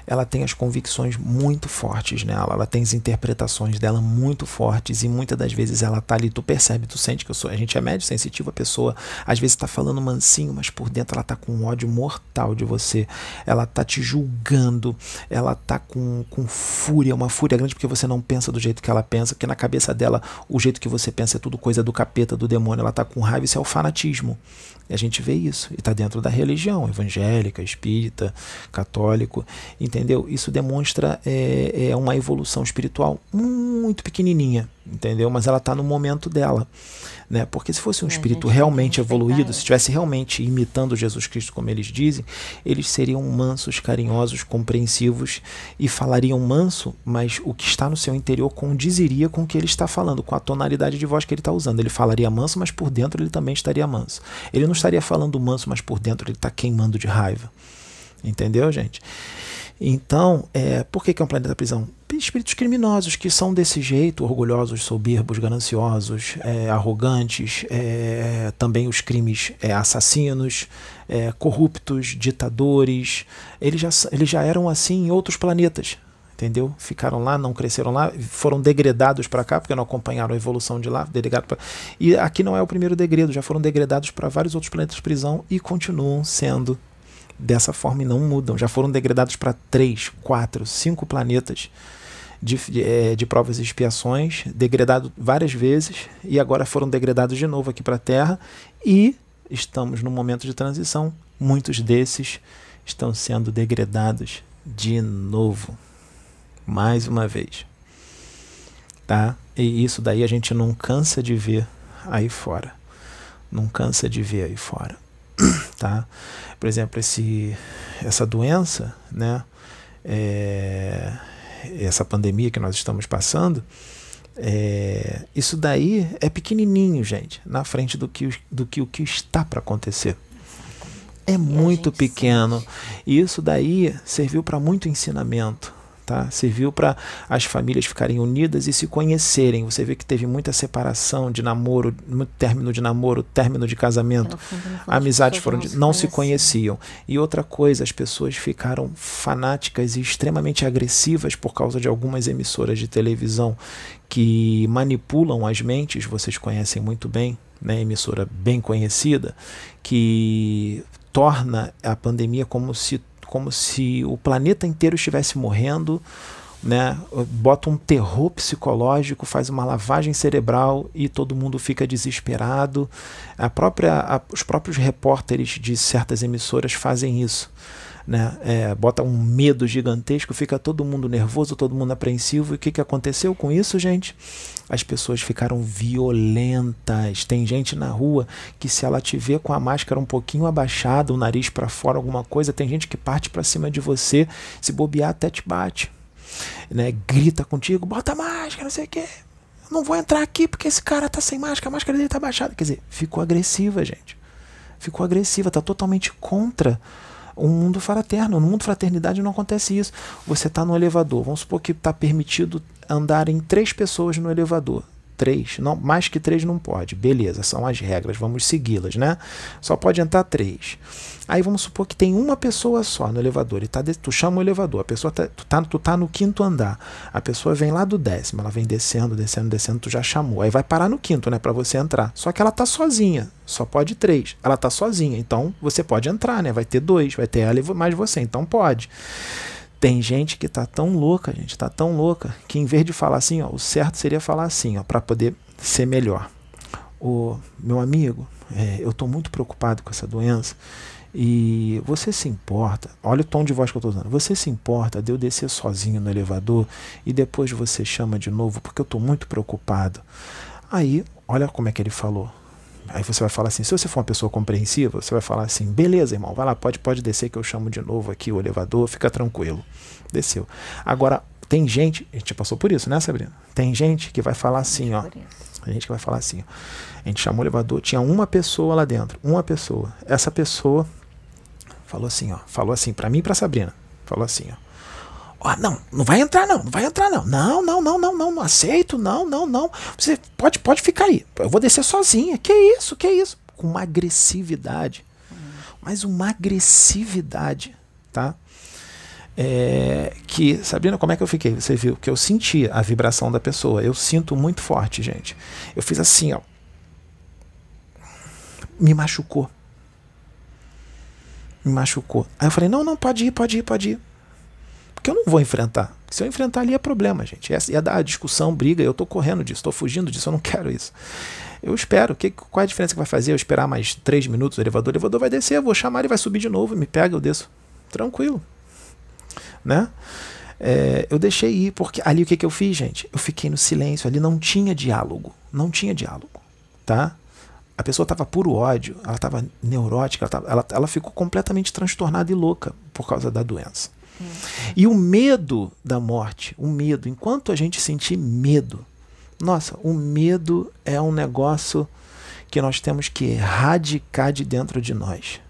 [SPEAKER 1] ela tem as convicções muito fortes nela, ela tem as interpretações dela muito fortes e muitas das vezes ela tá ali, tu percebe, tu sente que eu sou, a gente é médio sensitivo, a pessoa às vezes tá falando mansinho, mas por dentro ela tá com um ódio mortal de você. Ela tá te julgando, ela tá com, com fúria, uma fúria grande porque você não pensa do jeito que ela pensa, porque na cabeça dela o jeito que você pensa é tudo coisa do capeta, do demônio, ela tá com raiva, isso é o fanatismo. E a gente vê isso, e está dentro da religião, evangélica, espírita, católico, entendeu? Isso demonstra é, é uma evolução espiritual muito pequenininha, entendeu? Mas ela está no momento dela. Né? Porque se fosse um espírito realmente evoluído, se estivesse realmente imitando Jesus Cristo, como eles dizem, eles seriam mansos, carinhosos, compreensivos e falariam manso, mas o que está no seu interior condiziria com o que ele está falando, com a tonalidade de voz que ele está usando. Ele falaria manso, mas por dentro ele também estaria manso. Ele não estaria falando manso, mas por dentro ele está queimando de raiva. Entendeu, gente? Então, é, por que, que é um planeta prisão? Espíritos criminosos que são desse jeito, orgulhosos, soberbos, gananciosos, é, arrogantes, é, também os crimes é, assassinos, é, corruptos, ditadores, eles já, eles já eram assim em outros planetas, entendeu? Ficaram lá, não cresceram lá, foram degradados para cá, porque não acompanharam a evolução de lá, pra... e aqui não é o primeiro degredo, já foram degradados para vários outros planetas de prisão e continuam sendo dessa forma e não mudam. Já foram degradados para três, quatro, cinco planetas de, de, é, de provas e expiações, degradado várias vezes e agora foram degradados de novo aqui para a Terra e estamos num momento de transição. Muitos desses estão sendo degradados de novo, mais uma vez, tá? E isso daí a gente não cansa de ver aí fora, não cansa de ver aí fora, <clears throat> tá? Por exemplo, esse, essa doença, né? É, essa pandemia que nós estamos passando, é, isso daí é pequenininho, gente, na frente do que, do que o que está para acontecer. É muito pequeno. E isso daí serviu para muito ensinamento. Tá? Serviu para as famílias ficarem unidas e se conhecerem. Você vê que teve muita separação de namoro, muito término de namoro, término de casamento. Amizades foram não, se, não se conheciam. E outra coisa, as pessoas ficaram fanáticas e extremamente agressivas por causa de algumas emissoras de televisão que manipulam as mentes, vocês conhecem muito bem, né, emissora bem conhecida, que torna a pandemia como se como se o planeta inteiro estivesse morrendo, né? Bota um terror psicológico, faz uma lavagem cerebral e todo mundo fica desesperado. A própria, a, os próprios repórteres de certas emissoras fazem isso né? É, bota um medo gigantesco, fica todo mundo nervoso, todo mundo apreensivo. E o que, que aconteceu com isso, gente? As pessoas ficaram violentas. Tem gente na rua que, se ela te vê com a máscara um pouquinho abaixada, o nariz para fora, alguma coisa, tem gente que parte para cima de você, se bobear até te bate. Né? Grita contigo, bota máscara, não sei o quê. Não vou entrar aqui porque esse cara tá sem máscara, a máscara dele tá baixada. Quer dizer, ficou agressiva, gente. Ficou agressiva, tá totalmente contra um mundo fraterno. No mundo fraternidade não acontece isso. Você está no elevador, vamos supor que está permitido andar em três pessoas no elevador. Três, não, mais que três não pode. Beleza, são as regras, vamos segui-las, né? Só pode entrar três. Aí vamos supor que tem uma pessoa só no elevador. E tá de, tu chama o elevador, a pessoa tá, tu, tá, tu tá no quinto andar. A pessoa vem lá do décimo, ela vem descendo, descendo, descendo, tu já chamou. Aí vai parar no quinto, né, para você entrar. Só que ela tá sozinha, só pode três. Ela tá sozinha, então você pode entrar, né? Vai ter dois, vai ter ela e mais você, então pode. Tem gente que tá tão louca, gente, tá tão louca, que em vez de falar assim, ó, o certo seria falar assim, ó, para poder ser melhor. O meu amigo, é, eu tô muito preocupado com essa doença e você se importa, olha o tom de voz que eu estou usando. Você se importa de eu descer sozinho no elevador e depois você chama de novo porque eu estou muito preocupado. Aí, olha como é que ele falou. Aí você vai falar assim, se você for uma pessoa compreensiva, você vai falar assim, beleza, irmão, vai lá, pode, pode descer que eu chamo de novo aqui o elevador, fica tranquilo. Desceu. Agora, tem gente, a gente passou por isso, né, Sabrina? Tem gente que vai falar assim, ó. A gente que vai falar assim, ó. A gente chamou o elevador, tinha uma pessoa lá dentro, uma pessoa. Essa pessoa Falou assim, ó. Falou assim para mim e pra Sabrina. Falou assim, ó. Ó, não, não vai entrar não, não vai entrar não. Não, não, não, não, não, não aceito, não, não, não. Você pode, pode ficar aí. Eu vou descer sozinha. Que isso, que isso? Com uma agressividade. Mas uma agressividade, tá? É, que, Sabrina, como é que eu fiquei? Você viu que eu senti a vibração da pessoa. Eu sinto muito forte, gente. Eu fiz assim, ó. Me machucou me machucou. Aí eu falei: não, não, pode ir, pode ir, pode ir. Porque eu não vou enfrentar. Se eu enfrentar ali é problema, gente. Ia dar discussão, briga. Eu estou correndo disso, estou fugindo disso, eu não <laughs> quero isso. Eu espero. Que, qual é a diferença que vai fazer? Eu esperar mais três minutos o elevador, o elevador vai descer, eu vou chamar, ele vai subir de novo, me pega, eu desço. Tranquilo. Né? É, eu deixei ir, porque ali o que, que eu fiz, gente? Eu fiquei no silêncio, ali não tinha diálogo. Não tinha diálogo. Tá? A pessoa estava puro ódio, ela estava neurótica, ela, tava, ela, ela, ficou completamente transtornada e louca por causa da doença. Hum. E o medo da morte, o medo, enquanto a gente sentir medo, nossa, o medo é um negócio que nós temos que erradicar de dentro de nós.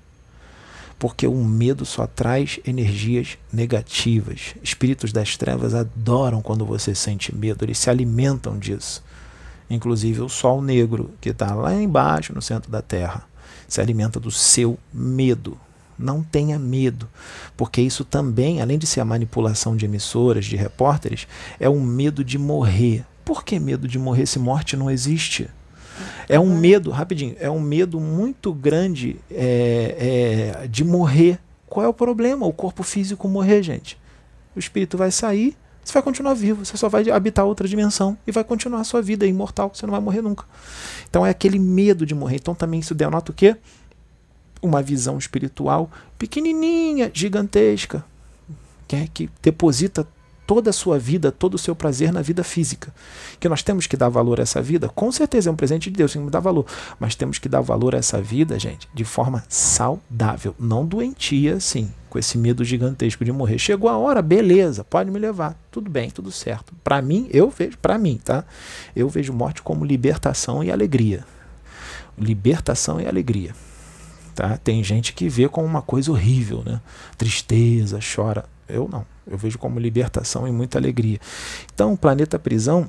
[SPEAKER 1] Porque o medo só traz energias negativas. Espíritos das trevas adoram quando você sente medo, eles se alimentam disso inclusive o Sol negro, que está lá embaixo no centro da Terra, se alimenta do seu medo. Não tenha medo, porque isso também, além de ser a manipulação de emissoras, de repórteres, é um medo de morrer. Por que medo de morrer se morte não existe? É um medo, rapidinho, é um medo muito grande é, é, de morrer. Qual é o problema? O corpo físico morrer, gente. O espírito vai sair, Você vai continuar vivo, você só vai habitar outra dimensão e vai continuar a sua vida imortal, você não vai morrer nunca. Então é aquele medo de morrer. Então também isso denota o quê? Uma visão espiritual pequenininha, gigantesca, que, é, que deposita toda a sua vida, todo o seu prazer na vida física. Que nós temos que dar valor a essa vida, com certeza é um presente de Deus, temos que dar valor, mas temos que dar valor a essa vida, gente, de forma saudável, não doentia, assim, com esse medo gigantesco de morrer. Chegou a hora, beleza, pode me levar, tudo bem, tudo certo. Para mim, eu vejo, para mim, tá? Eu vejo morte como libertação e alegria. Libertação e alegria. Tá? Tem gente que vê como uma coisa horrível, né? Tristeza, chora. Eu não. Eu vejo como libertação e muita alegria. Então, o planeta prisão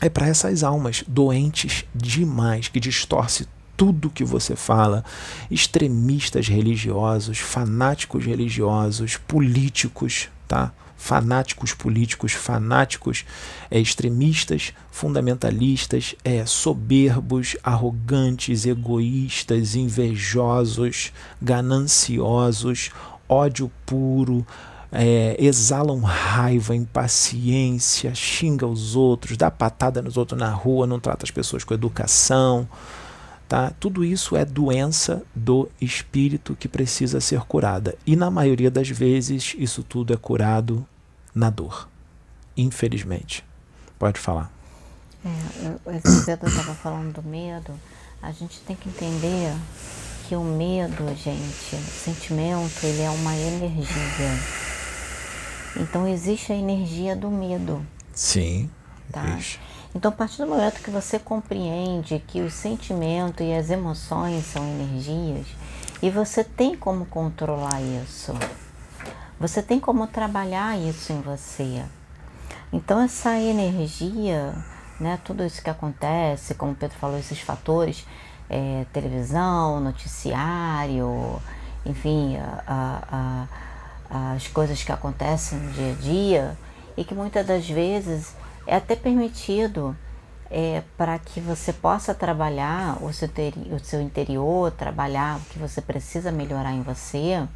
[SPEAKER 1] é para essas almas doentes demais, que distorce tudo que você fala, extremistas religiosos, fanáticos religiosos, políticos, tá? Fanáticos políticos, fanáticos é, extremistas, fundamentalistas, é, soberbos, arrogantes, egoístas, invejosos, gananciosos, ódio puro, é, exalam raiva, impaciência, xinga os outros, dá patada nos outros na rua, não trata as pessoas com educação. Tá? Tudo isso é doença do espírito que precisa ser curada. E na maioria das vezes, isso tudo é curado na dor. Infelizmente. Pode falar.
[SPEAKER 2] É, esse Pedro estava falando do medo. A gente tem que entender que o medo, gente, o sentimento, ele é uma energia. Então existe a energia do medo.
[SPEAKER 1] Sim.
[SPEAKER 2] Tá? Então, a partir do momento que você compreende que os sentimentos e as emoções são energias, e você tem como controlar isso, você tem como trabalhar isso em você. Então, essa energia, né, tudo isso que acontece, como o Pedro falou, esses fatores, é, televisão, noticiário, enfim, a, a, a, as coisas que acontecem no dia a dia, e que muitas das vezes é até permitido é, para que você possa trabalhar o seu, o seu interior, trabalhar o que você precisa melhorar em você,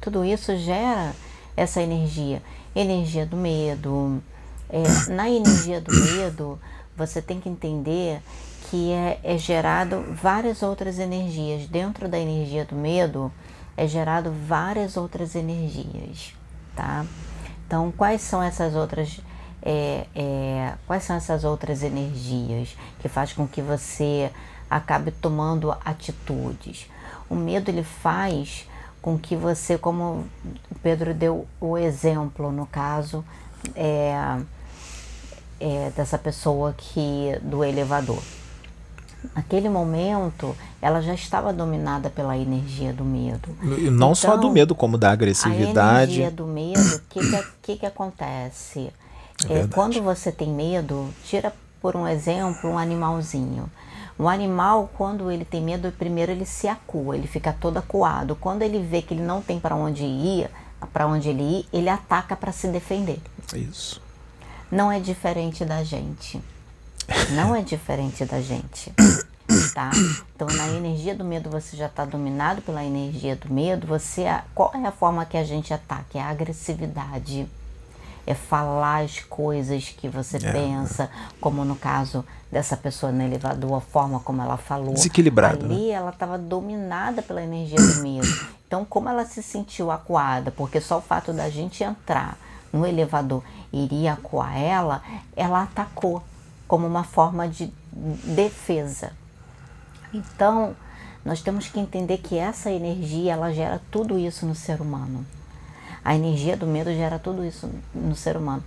[SPEAKER 2] tudo isso gera essa energia, energia do medo. É, na energia do medo, você tem que entender que é, é gerado várias outras energias. Dentro da energia do medo, é gerado várias outras energias, tá? Então, quais são essas outras é, é, quais são essas outras energias que faz com que você acabe tomando atitudes. O medo ele faz com que você, como o Pedro deu o exemplo no caso é, é, dessa pessoa que do elevador. Naquele momento, ela já estava dominada pela energia do medo.
[SPEAKER 1] E não então, só do medo, como da agressividade. A
[SPEAKER 2] energia do medo, o que, que, que, que acontece? É é, quando você tem medo, tira por um exemplo um animalzinho. Um animal, quando ele tem medo, primeiro ele se acua, ele fica todo acuado. Quando ele vê que ele não tem para onde ir, para onde ele ir, ele ataca para se defender.
[SPEAKER 1] Isso.
[SPEAKER 2] Não é diferente da gente. Não é diferente da gente. Tá? Então, na energia do medo, você já está dominado pela energia do medo. Você, qual é a forma que a gente ataca? É a agressividade é falar as coisas que você é. pensa, como no caso dessa pessoa no elevador, a forma como ela falou.
[SPEAKER 1] Desequilibrada.
[SPEAKER 2] Ali
[SPEAKER 1] né?
[SPEAKER 2] ela estava dominada pela energia do medo. <coughs> Então, como ela se sentiu acuada, porque só o fato da gente entrar no elevador iria acuar ela, ela atacou como uma forma de defesa. Então, nós temos que entender que essa energia ela gera tudo isso no ser humano. A energia do medo gera tudo isso no ser humano.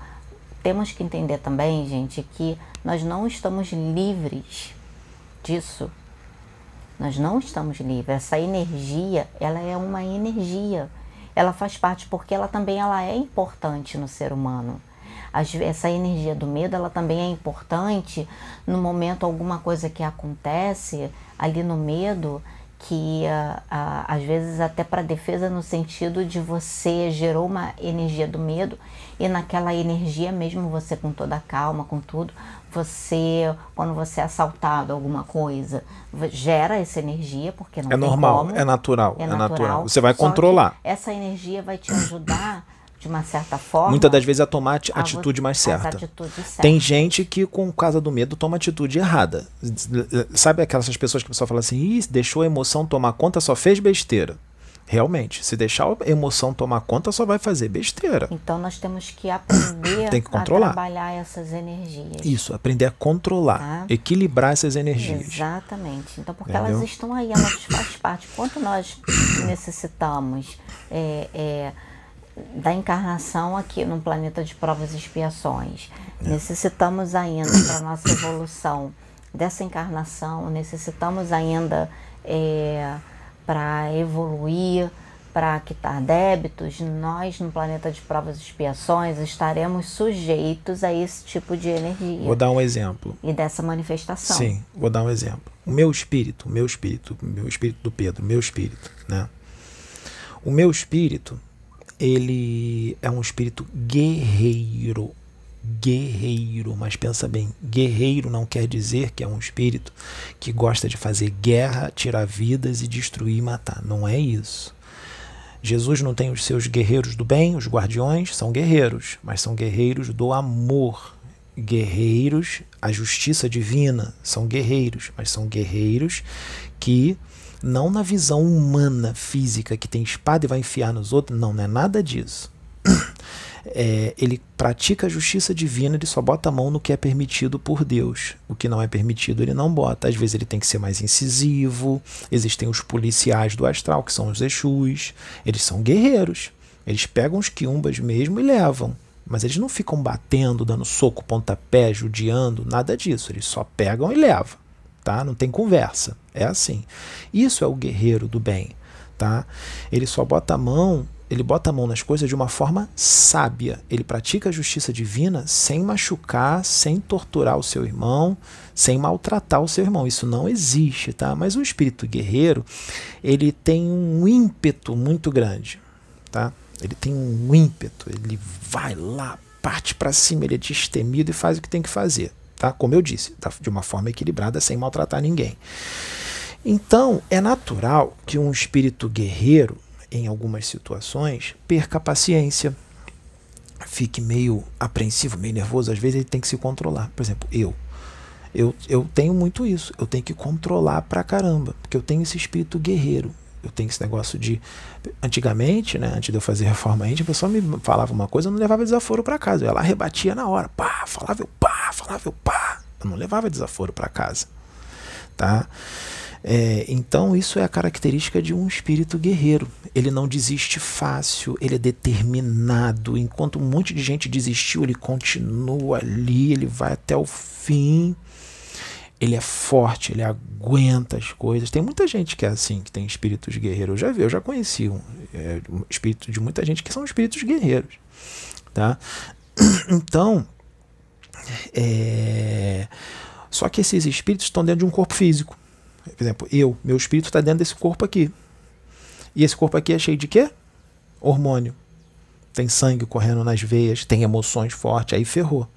[SPEAKER 2] Temos que entender também, gente, que nós não estamos livres disso. Nós não estamos livres. Essa energia, ela é uma energia. Ela faz parte porque ela também ela é importante no ser humano. Essa energia do medo, ela também é importante no momento alguma coisa que acontece ali no medo, que uh, uh, às vezes até para defesa no sentido de você gerou uma energia do medo e naquela energia mesmo você com toda a calma, com tudo, você quando você é assaltado alguma coisa gera essa energia porque não
[SPEAKER 1] é normal,
[SPEAKER 2] como,
[SPEAKER 1] é natural, é, é natural, natural. Você vai controlar.
[SPEAKER 2] Essa energia vai te ajudar de uma certa forma.
[SPEAKER 1] Muitas das vezes a tomar a atitude mais certa. Tem gente que, com causa do medo, toma atitude errada. Sabe aquelas pessoas que a pessoa fala assim, Ih, deixou a emoção tomar conta, só fez besteira. Realmente, se deixar a emoção tomar conta, só vai fazer besteira.
[SPEAKER 2] Então nós temos que aprender <coughs>
[SPEAKER 1] Tem que controlar.
[SPEAKER 2] a trabalhar essas energias.
[SPEAKER 1] Isso, aprender a controlar, tá? equilibrar essas energias.
[SPEAKER 2] Exatamente. Então, porque Entendeu? elas estão aí, elas fazem parte. Quanto nós necessitamos é, é, da encarnação aqui no planeta de provas e expiações, é. necessitamos ainda para nossa evolução dessa encarnação, necessitamos ainda. É, para evoluir, para quitar débitos, nós no planeta de provas e expiações estaremos sujeitos a esse tipo de energia.
[SPEAKER 1] Vou dar um exemplo.
[SPEAKER 2] E dessa manifestação.
[SPEAKER 1] Sim, vou dar um exemplo. O meu espírito, o meu espírito, o meu espírito do Pedro, meu espírito, né? O meu espírito, ele é um espírito guerreiro guerreiro, mas pensa bem, guerreiro não quer dizer que é um espírito que gosta de fazer guerra, tirar vidas e destruir e matar. Não é isso. Jesus não tem os seus guerreiros do bem, os guardiões são guerreiros, mas são guerreiros do amor. Guerreiros, a justiça divina, são guerreiros, mas são guerreiros que não na visão humana, física, que tem espada e vai enfiar nos outros, não, não é nada disso <clears throat> é, ele pratica a justiça divina, ele só bota a mão no que é permitido por Deus. O que não é permitido, ele não bota. Às vezes ele tem que ser mais incisivo. Existem os policiais do astral, que são os Exus. Eles são guerreiros. Eles pegam os quiumbas mesmo e levam. Mas eles não ficam batendo, dando soco, pontapé, judiando, nada disso. Eles só pegam e levam. Tá? Não tem conversa. É assim. Isso é o guerreiro do bem. Tá? Ele só bota a mão ele bota a mão nas coisas de uma forma sábia. Ele pratica a justiça divina sem machucar, sem torturar o seu irmão, sem maltratar o seu irmão. Isso não existe, tá? Mas o espírito guerreiro, ele tem um ímpeto muito grande, tá? Ele tem um ímpeto, ele vai lá, parte para cima, ele é destemido e faz o que tem que fazer, tá? Como eu disse, tá? de uma forma equilibrada, sem maltratar ninguém. Então, é natural que um espírito guerreiro em algumas situações, perca a paciência, fique meio apreensivo, meio nervoso. Às vezes ele tem que se controlar. Por exemplo, eu. Eu, eu tenho muito isso. Eu tenho que controlar pra caramba. Porque eu tenho esse espírito guerreiro. Eu tenho esse negócio de. Antigamente, né, antes de eu fazer <laughs> reforma íntima, a pessoa me falava uma coisa, eu não levava desaforo para casa. Eu ia lá, rebatia na hora. Pá, falava eu pá, falava eu pá. Eu não levava desaforo para casa. Tá? É, então, isso é a característica de um espírito guerreiro. Ele não desiste fácil, ele é determinado. Enquanto um monte de gente desistiu, ele continua ali, ele vai até o fim. Ele é forte, ele aguenta as coisas. Tem muita gente que é assim, que tem espíritos guerreiros. Eu já vi, eu já conheci um, é, um espírito de muita gente que são espíritos guerreiros. Tá? <clears throat> Então, é, só que esses espíritos estão dentro de um corpo físico. Por exemplo, eu, meu espírito está dentro desse corpo aqui. E esse corpo aqui é cheio de quê? Hormônio. Tem sangue correndo nas veias, tem emoções fortes, aí ferrou.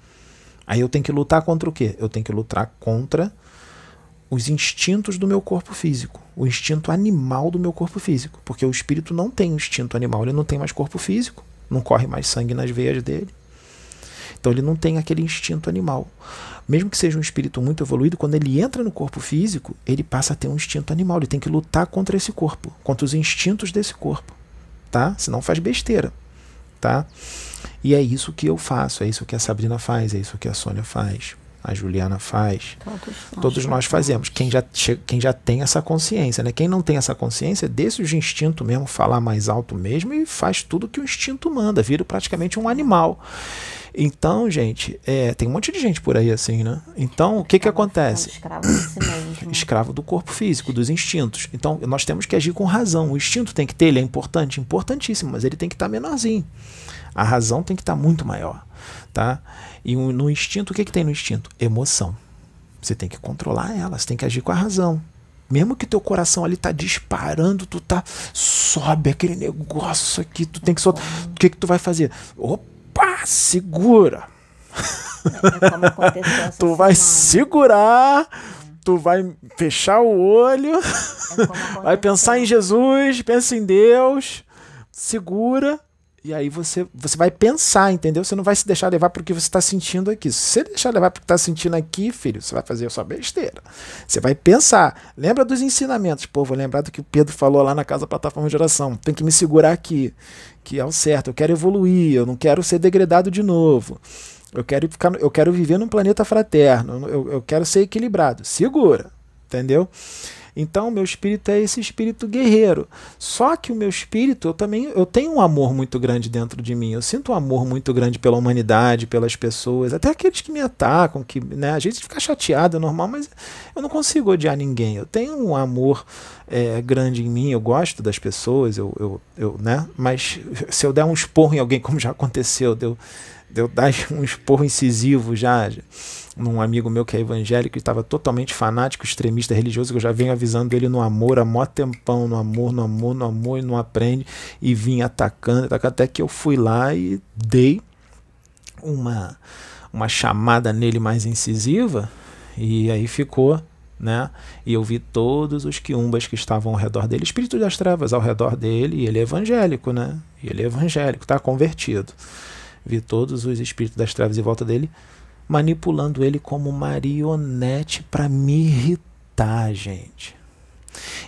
[SPEAKER 1] Aí eu tenho que lutar contra o quê? Eu tenho que lutar contra os instintos do meu corpo físico, o instinto animal do meu corpo físico, porque o espírito não tem instinto animal, ele não tem mais corpo físico, não corre mais sangue nas veias dele. Então ele não tem aquele instinto animal mesmo que seja um espírito muito evoluído, quando ele entra no corpo físico, ele passa a ter um instinto animal. Ele tem que lutar contra esse corpo, contra os instintos desse corpo, tá? Senão faz besteira, tá? E é isso que eu faço, é isso que a Sabrina faz, é isso que a Sônia faz, a Juliana faz. Todos nós, Todos nós fazemos. Quem já, quem já tem essa consciência, né? Quem não tem essa consciência, deixa o instinto mesmo falar mais alto mesmo e faz tudo que o instinto manda, vira praticamente um animal. Então, gente, é, tem um monte de gente por aí assim, né? Então, o que que acontece?
[SPEAKER 2] Escravo si mesmo. <clears throat>
[SPEAKER 1] Escravo do corpo físico, dos instintos. Então, nós temos que agir com razão. O instinto tem que ter, ele é importante, importantíssimo, mas ele tem que estar tá menorzinho. A razão tem que estar tá muito maior, tá? E no instinto, o que que tem no instinto? Emoção. Você tem que controlar ela, você tem que agir com a razão. Mesmo que teu coração ali tá disparando, tu tá sobe aquele negócio aqui, tu tem que soltar. O que que tu vai fazer? Opa, pá, segura. É, <laughs> tu vai segurar, tu vai fechar o olho, é <laughs> vai pensar em Jesus, pensa em Deus, segura E aí você, você vai pensar, entendeu? Você não vai se deixar levar porque você está sentindo aqui. Se você deixar levar porque está sentindo aqui, filho, você vai fazer a sua besteira. Você vai pensar. Lembra dos ensinamentos. Pô, vou lembrar do que o Pedro falou lá na casa plataforma de oração. Tem que me segurar aqui. Que é o certo. Eu quero evoluir. Eu não quero ser degradado de novo. Eu quero, ficar, eu quero viver num planeta fraterno. Eu, eu quero ser equilibrado. Segura. Entendeu? Então, meu espírito é esse espírito guerreiro. Só que o meu espírito, eu também eu tenho um amor muito grande dentro de mim. Eu sinto um amor muito grande pela humanidade, pelas pessoas, até aqueles que me atacam, que né, a gente fica chateado, é normal, mas eu não consigo odiar ninguém. Eu tenho um amor é, grande em mim, eu gosto das pessoas, eu, eu, eu, né? Mas se eu der um esporro em alguém, como já aconteceu, deu, deu dar <laughs> um esporro incisivo já num amigo meu que é evangélico e estava totalmente fanático, extremista religioso, que eu já venho avisando ele no amor há mó tempão, no amor, no amor, no amor, e não aprende, e vim atacando, atacando, até que eu fui lá e dei uma, uma chamada nele mais incisiva, e aí ficou, né? E eu vi todos os quiumbas que estavam ao redor dele, espírito das trevas ao redor dele, e ele é evangélico, né? E ele é evangélico, está convertido. Vi todos os espíritos das trevas em volta dele manipulando ele como marionete para me irritar, gente.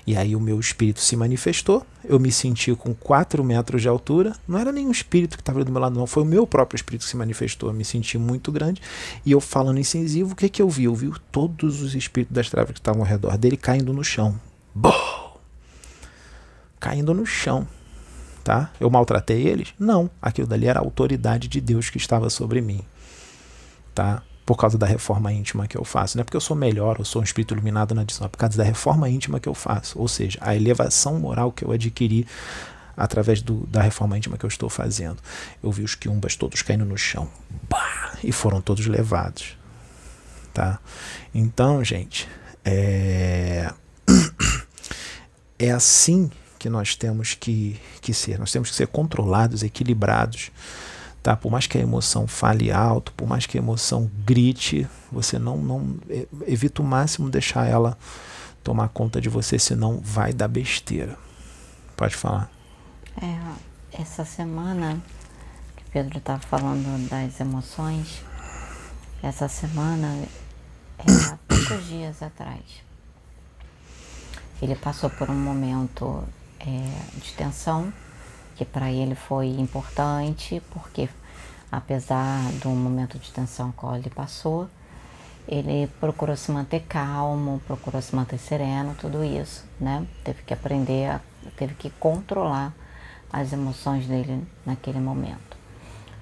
[SPEAKER 1] E aí o meu espírito se manifestou, eu me senti com 4 metros de altura, não era nenhum espírito que estava do meu lado, não, foi o meu próprio espírito que se manifestou, eu me senti muito grande, e eu falando incisivo, o que, que eu vi? Eu vi todos os espíritos das trevas que estavam ao redor dele caindo no chão. Boom! Caindo no chão. Tá? Eu maltratei eles? Não. Aquilo dali era a autoridade de Deus que estava sobre mim tá? Por causa da reforma íntima que eu faço. Não é porque eu sou melhor, eu sou um espírito iluminado na adição, é por causa da reforma íntima que eu faço. Ou seja, a elevação moral que eu adquiri através do, da reforma íntima que eu estou fazendo. Eu vi os quiumbas todos caindo no chão. E foram todos levados. Tá? Então, gente, é, <clears throat> é assim que nós temos que, que ser. Nós temos que ser controlados, equilibrados tá? Por mais que a emoção fale alto, por mais que a emoção grite, você não, não evita o máximo deixar ela tomar conta de você, senão vai dar besteira. Pode falar.
[SPEAKER 2] É, essa semana que Pedro estava tá falando das emoções, essa semana, é, há poucos dias atrás, ele passou por um momento é, de tensão que para ele foi importante, porque apesar do momento de tensão que ele passou, ele procurou se manter calmo, procurou se manter sereno, tudo isso, né? Teve que aprender, teve que controlar as emoções dele naquele momento.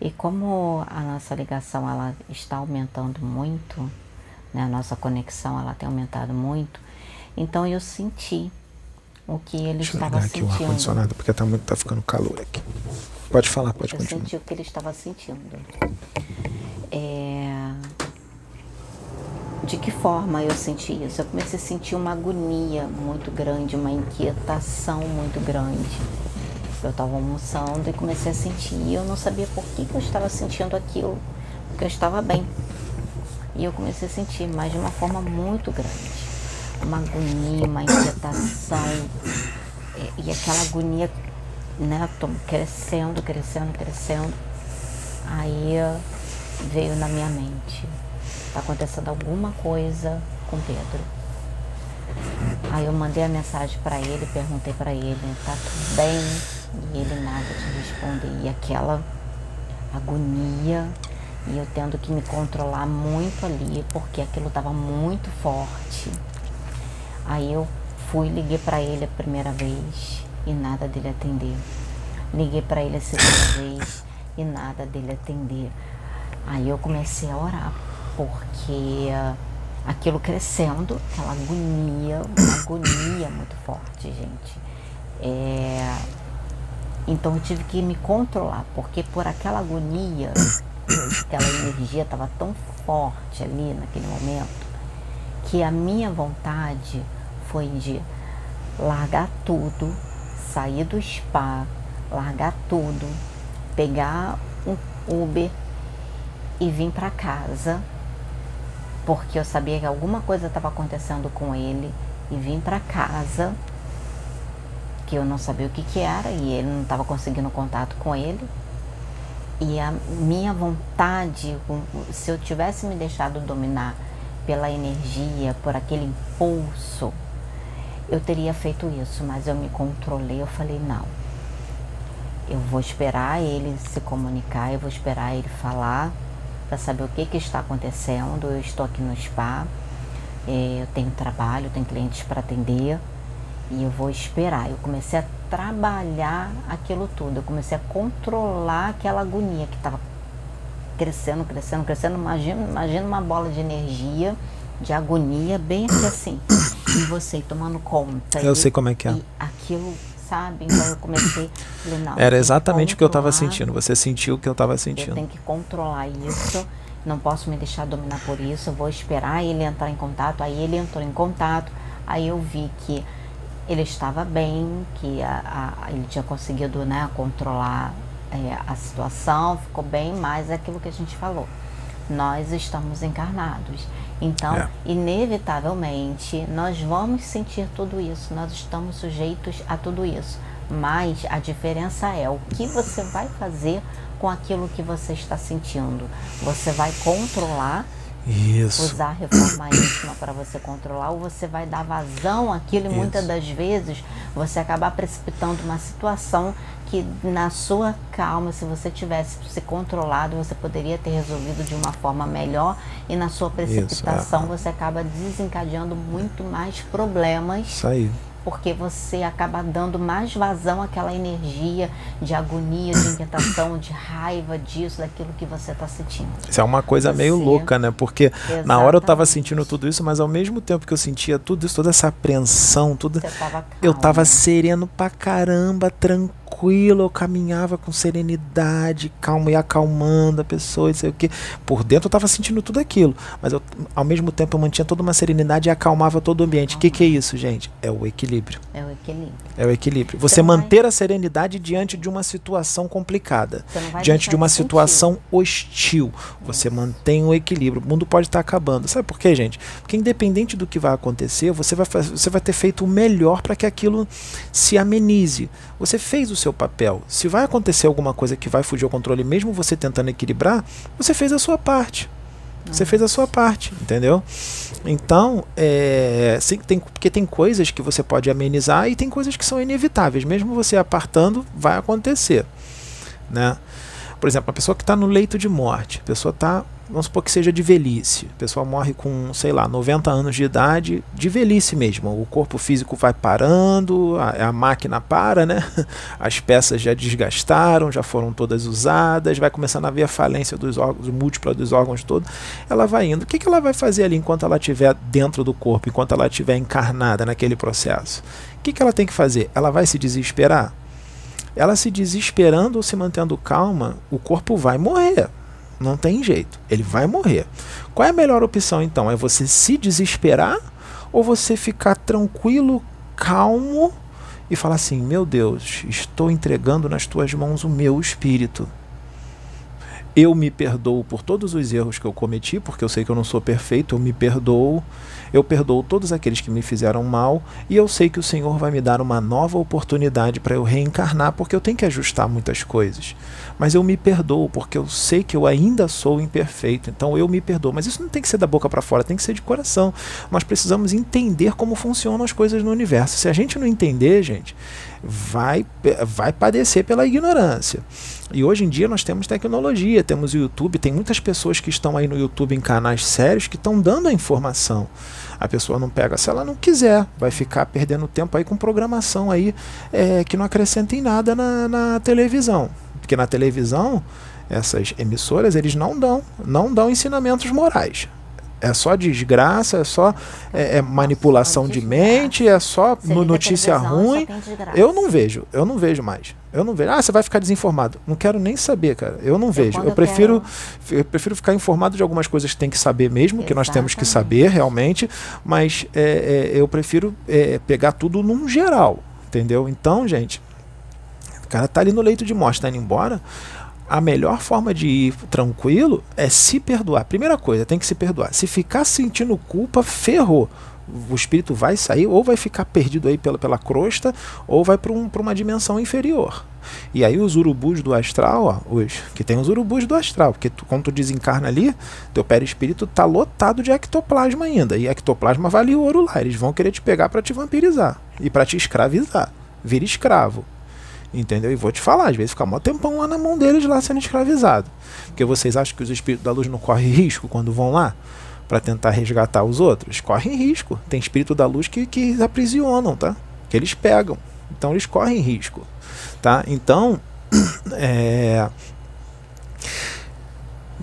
[SPEAKER 2] E como a nossa ligação ela está aumentando muito, né? A nossa conexão ela tem aumentado muito, então eu senti o que ele Deixa estava
[SPEAKER 1] eu aqui sentindo. o ar-condicionado, porque tá, muito, tá ficando calor aqui. Pode falar, pode
[SPEAKER 2] eu
[SPEAKER 1] continuar.
[SPEAKER 2] Eu senti o que ele estava sentindo. É... De que forma eu senti isso? Eu comecei a sentir uma agonia muito grande, uma inquietação muito grande. Eu estava almoçando e comecei a sentir, e eu não sabia por que, que eu estava sentindo aquilo, porque eu estava bem. E eu comecei a sentir, mas de uma forma muito grande uma agonia, uma inquietação, e, e aquela agonia, né, crescendo, crescendo, crescendo. Aí veio na minha mente, tá acontecendo alguma coisa com Pedro. Aí eu mandei a mensagem para ele, perguntei para ele, tá tudo bem? E ele nada de responder. E aquela agonia, e eu tendo que me controlar muito ali, porque aquilo estava muito forte. Aí eu fui, liguei para ele a primeira vez e nada dele atender. Liguei para ele a segunda vez e nada dele atender. Aí eu comecei a orar, porque aquilo crescendo, aquela agonia, uma agonia muito forte, gente. É... Então eu tive que me controlar, porque por aquela agonia, aquela energia estava tão forte ali naquele momento, que a minha vontade foi de largar tudo, sair do spa, largar tudo, pegar um Uber e vir para casa, porque eu sabia que alguma coisa estava acontecendo com ele e vim para casa, que eu não sabia o que, que era e ele não estava conseguindo contato com ele, E a minha vontade, se eu tivesse me deixado dominar pela energia, por aquele impulso, eu teria feito isso, mas eu me controlei, eu falei, não. Eu vou esperar ele se comunicar, eu vou esperar ele falar para saber o que, que está acontecendo. Eu estou aqui no spa, é, eu tenho trabalho, tenho clientes para atender e eu vou esperar. Eu comecei a trabalhar aquilo tudo, eu comecei a controlar aquela agonia que estava crescendo, crescendo, crescendo. Imagina, imagina uma bola de energia, de agonia, bem assim, e você tomando conta.
[SPEAKER 1] Eu
[SPEAKER 2] e,
[SPEAKER 1] sei como é que é.
[SPEAKER 2] Aquilo, sabe? Então eu comecei. Falei, não,
[SPEAKER 1] Era exatamente o que eu estava sentindo. Você sentiu o que eu estava sentindo. Eu
[SPEAKER 2] tenho que controlar isso. Não posso me deixar dominar por isso. Eu vou esperar ele entrar em contato. Aí ele entrou em contato. Aí eu vi que ele estava bem, que a, a, ele tinha conseguido né, controlar é, a situação, ficou bem, mas é aquilo que a gente falou. Nós estamos encarnados. Então, é. inevitavelmente, nós vamos sentir tudo isso, nós estamos sujeitos a tudo isso. Mas a diferença é o que você vai fazer com aquilo que você está sentindo. Você vai controlar
[SPEAKER 1] isso.
[SPEAKER 2] usar a reforma íntima para você controlar, ou você vai dar vazão àquilo e Isso. muitas das vezes você acabar precipitando uma situação que na sua calma, se você tivesse se controlado, você poderia ter resolvido de uma forma melhor e na sua precipitação Isso, é. você acaba desencadeando muito mais problemas.
[SPEAKER 1] Isso aí
[SPEAKER 2] porque você acaba dando mais vazão àquela energia de agonia, de inquietação, de raiva disso, daquilo que você está sentindo.
[SPEAKER 1] Isso é uma coisa você... meio louca, né? Porque Exatamente. na hora eu estava sentindo tudo isso, mas ao mesmo tempo que eu sentia tudo isso, toda essa apreensão, tudo, eu estava sereno pra caramba, tranquilo tranquilo, eu caminhava com serenidade, calmo e acalmando a pessoa, e sei o que. Por dentro eu estava sentindo tudo aquilo, mas eu, ao mesmo tempo eu mantinha toda uma serenidade e acalmava todo o ambiente. O que, que é isso, gente? É o equilíbrio.
[SPEAKER 2] É o equilíbrio.
[SPEAKER 1] É o equilíbrio. Você então manter vai... a serenidade diante de uma situação complicada, diante de uma situação hostil. Você isso. mantém o equilíbrio. O mundo pode estar acabando. Sabe por quê, gente? Porque independente do que vai acontecer, você vai, você vai ter feito o melhor para que aquilo se amenize. Você fez o seu papel. Se vai acontecer alguma coisa que vai fugir ao controle, mesmo você tentando equilibrar, você fez a sua parte. Você fez a sua parte, entendeu? Então, é, sim, tem, porque tem coisas que você pode amenizar e tem coisas que são inevitáveis. Mesmo você apartando, vai acontecer. Né? Por exemplo, a pessoa que está no leito de morte, a pessoa está vamos supor que seja de velhice. O pessoal morre com, sei lá, 90 anos de idade, de velhice mesmo. O corpo físico vai parando, a, a máquina para, né? <laughs> As peças já desgastaram, já foram todas usadas, vai começando a haver a falência dos órgãos, múltipla dos órgãos todos. Ela vai indo. O que, que ela vai fazer ali enquanto ela estiver dentro do corpo, enquanto ela estiver encarnada naquele processo? O que, que ela tem que fazer? Ela vai se desesperar? Ela se desesperando ou se mantendo calma, o corpo vai morrer não tem jeito. Ele vai morrer. Qual é a melhor opção então? É você se desesperar ou você ficar tranquilo, calmo e falar assim: Meu Deus, estou entregando nas tuas mãos o meu espírito. Eu me perdoo por todos os erros que eu cometi, porque eu sei que eu não sou perfeito, eu me perdoo. Eu perdoo todos aqueles que me fizeram mal e eu sei que o Senhor vai me dar uma nova oportunidade para eu reencarnar, porque eu tenho que ajustar muitas coisas. Mas eu me perdoo, porque eu sei que eu ainda sou imperfeito, então eu me perdoo. Mas isso não tem que ser da boca para fora, tem que ser de coração. Nós precisamos entender como funcionam as coisas no universo. Se a gente não entender, gente, vai, vai padecer pela ignorância. E hoje em dia nós temos tecnologia, temos o YouTube, tem muitas pessoas que estão aí no YouTube em canais sérios que estão dando a informação. A pessoa não pega se ela não quiser, vai ficar perdendo tempo aí com programação aí é, que não acrescenta em nada na, na televisão. Porque na televisão, essas emissoras, eles não dão, não dão ensinamentos morais. É só desgraça, é só é, é manipulação de mente, é só notícia ruim. Eu não vejo, eu não vejo mais. Eu não vejo. Ah, você vai ficar desinformado. Não quero nem saber, cara. Eu não vejo. Eu, eu prefiro, quero... eu prefiro ficar informado de algumas coisas que tem que saber mesmo, Exatamente. que nós temos que saber realmente, mas é, é, eu prefiro é, pegar tudo num geral, entendeu? Então, gente, cara tá ali no leito de morte, tá indo embora a melhor forma de ir tranquilo é se perdoar. Primeira coisa, tem que se perdoar. Se ficar sentindo culpa, ferrou. O espírito vai sair, ou vai ficar perdido aí pela, pela crosta, ou vai para um, uma dimensão inferior. E aí os urubus do astral, ó, os que tem os urubus do astral, porque tu, quando tu desencarna ali, teu perispírito tá lotado de ectoplasma ainda. E ectoplasma vale ouro lá. Eles vão querer te pegar para te vampirizar e para te escravizar. Vira escravo. Entendeu? E vou te falar, às vezes fica mó tempão lá na mão deles lá sendo escravizado. Porque vocês acham que os espíritos da luz não correm risco quando vão lá para tentar resgatar os outros? Correm risco. Tem espírito da luz que, que aprisionam, tá? Que eles pegam. Então eles correm risco. Tá? Então, <clears throat> é...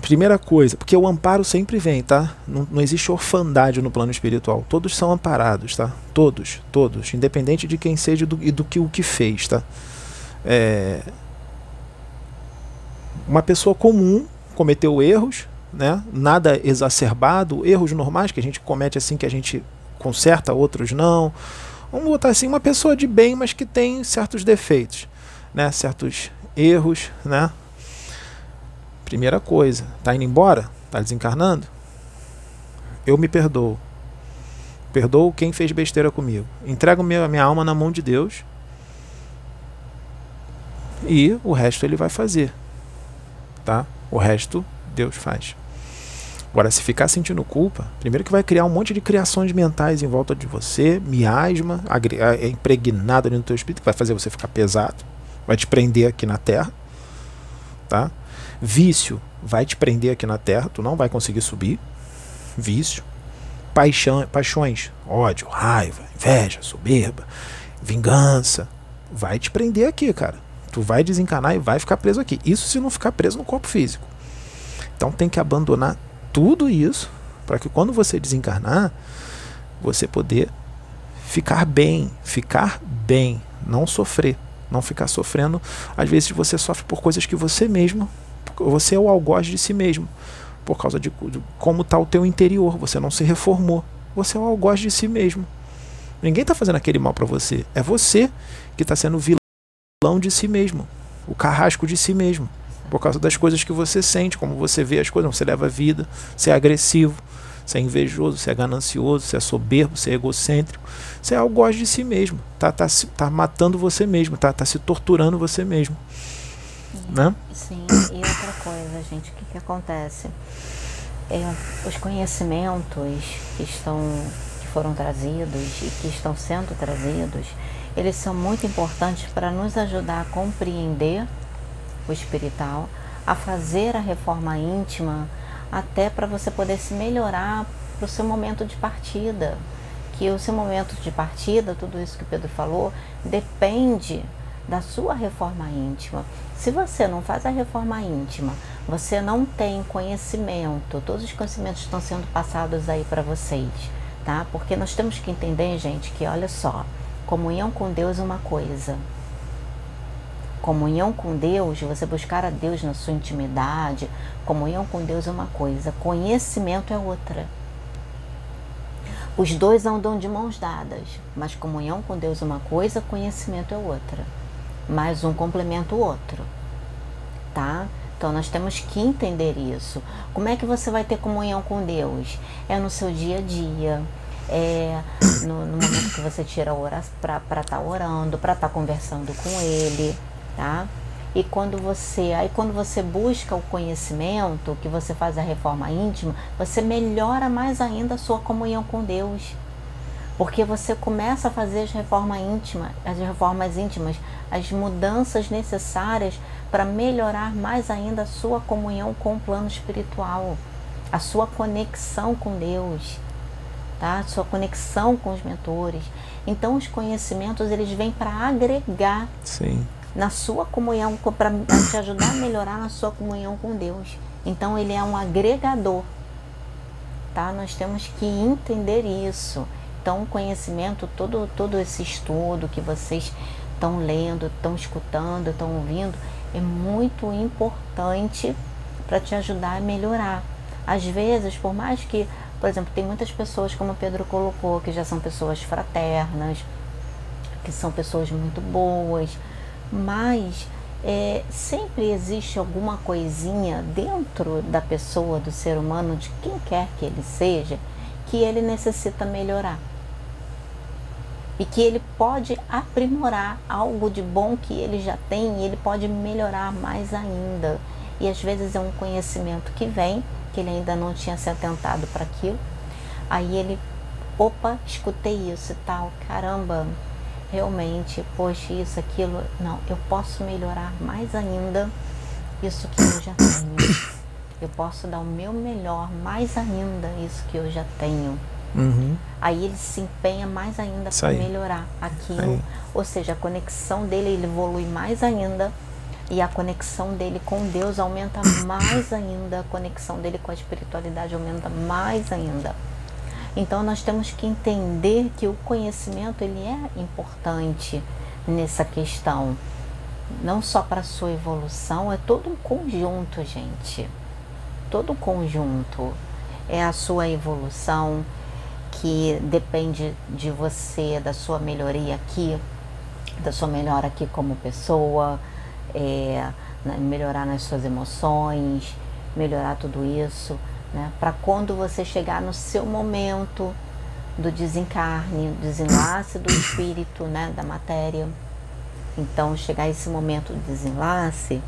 [SPEAKER 1] Primeira coisa, porque o amparo sempre vem, tá? Não, não, existe orfandade no plano espiritual. Todos são amparados, tá? Todos, todos, independente de quem seja do, e do que o que fez, tá? É, uma pessoa comum cometeu erros, né? nada exacerbado, erros normais que a gente comete assim que a gente conserta, outros não. Vamos botar assim, uma pessoa de bem, mas que tem certos defeitos, né? certos erros. Né? Primeira coisa, tá indo embora? Tá desencarnando? Eu me perdoo. Perdoo quem fez besteira comigo. Entrego minha, minha alma na mão de Deus e o resto ele vai fazer. Tá? O resto Deus faz. Agora, se ficar sentindo culpa, primeiro que vai criar um monte de criações mentais em volta de você, miasma, é impregnada no teu espírito, que vai fazer você ficar pesado, vai te prender aqui na terra. Tá? Vício vai te prender aqui na terra, tu não vai conseguir subir. Vício. Paixão, paixões, ódio, raiva, inveja, soberba, vingança, vai te prender aqui, cara. Tu vai desencarnar e vai ficar preso aqui. Isso se não ficar preso no corpo físico. Então tem que abandonar tudo isso para que quando você desencarnar, você poder ficar bem, ficar bem, não sofrer, não ficar sofrendo. Às vezes você sofre por coisas que você mesmo, você é o algoz de si mesmo, por causa de, de como está o teu interior, você não se reformou, você é o algoz de si mesmo. Ninguém está fazendo aquele mal para você, é você que está sendo vilão vilão de si mesmo, o carrasco de si mesmo, por causa das coisas que você sente, como você vê as coisas, você leva a vida, você é agressivo, você é invejoso, você é ganancioso, você é soberbo, você é egocêntrico, você é algoz de si mesmo, tá, tá, tá matando você mesmo, tá, tá se torturando você mesmo. Né?
[SPEAKER 2] sim. e outra coisa, gente, o que, que acontece? É, os conhecimentos que estão que foram trazidos e que estão sendo trazidos, eles são muito importantes para nos ajudar a compreender o espiritual, a fazer a reforma íntima, até para você poder se melhorar para o seu momento de partida. Que o seu momento de partida, tudo isso que o Pedro falou, depende da sua reforma íntima. Se você não faz a reforma íntima, você não tem conhecimento, todos os conhecimentos estão sendo passados aí para vocês, tá? Porque nós temos que entender, gente, que olha só, Comunhão com Deus é uma coisa. Comunhão com Deus, você buscar a Deus na sua intimidade, comunhão com Deus é uma coisa, conhecimento é outra. Os dois andam de mãos dadas, mas comunhão com Deus é uma coisa, conhecimento é outra. Mas um complementa o outro. Tá? Então nós temos que entender isso. Como é que você vai ter comunhão com Deus? É no seu dia a dia, é, no, no, momento que você tira horas para estar tá orando, para estar tá conversando com ele, tá? E quando você, aí quando você busca o conhecimento, que você faz a reforma íntima, você melhora mais ainda a sua comunhão com Deus. Porque você começa a fazer as reformas íntimas, as reformas íntimas, as mudanças necessárias para melhorar mais ainda a sua comunhão com o plano espiritual, a sua conexão com Deus tá? Sua conexão com os mentores. Então os conhecimentos eles vêm para agregar
[SPEAKER 1] Sim.
[SPEAKER 2] na sua comunhão, para te ajudar a melhorar na sua comunhão com Deus. Então ele é um agregador, tá? Nós temos que entender isso. Então o conhecimento, todo todo esse estudo que vocês estão lendo, estão escutando, estão ouvindo, é muito importante para te ajudar a melhorar. Às vezes, por mais que por exemplo, tem muitas pessoas, como o Pedro colocou, que já são pessoas fraternas, que são pessoas muito boas, mas é, sempre existe alguma coisinha dentro da pessoa, do ser humano, de quem quer que ele seja, que ele necessita melhorar. E que ele pode aprimorar algo de bom que ele já tem e ele pode melhorar mais ainda. E às vezes é um conhecimento que vem, que ele ainda não tinha se atentado para aquilo. Aí ele, opa, escutei isso e tal, caramba, realmente, poxa, isso, aquilo, não, eu posso melhorar mais ainda isso que eu já tenho. Eu posso dar o meu melhor mais ainda isso que eu já tenho.
[SPEAKER 1] Uhum.
[SPEAKER 2] Aí ele se empenha mais ainda para melhorar aquilo. Ou seja, a conexão dele ele evolui mais ainda e a conexão dele com Deus aumenta <coughs> mais ainda, a conexão dele com a espiritualidade aumenta mais ainda. Então nós temos que entender que o conhecimento ele é importante nessa questão, não só para a sua evolução, é todo um conjunto, gente. Todo um conjunto é a sua evolução que depende de você, da sua melhoria aqui, da sua melhora aqui como pessoa, é, né, melhorar nas suas emoções, melhorar tudo isso né? Para quando você chegar no seu momento do desencarne, desenlace do espírito, né? Da matéria. Então, chegar esse momento do desenlace,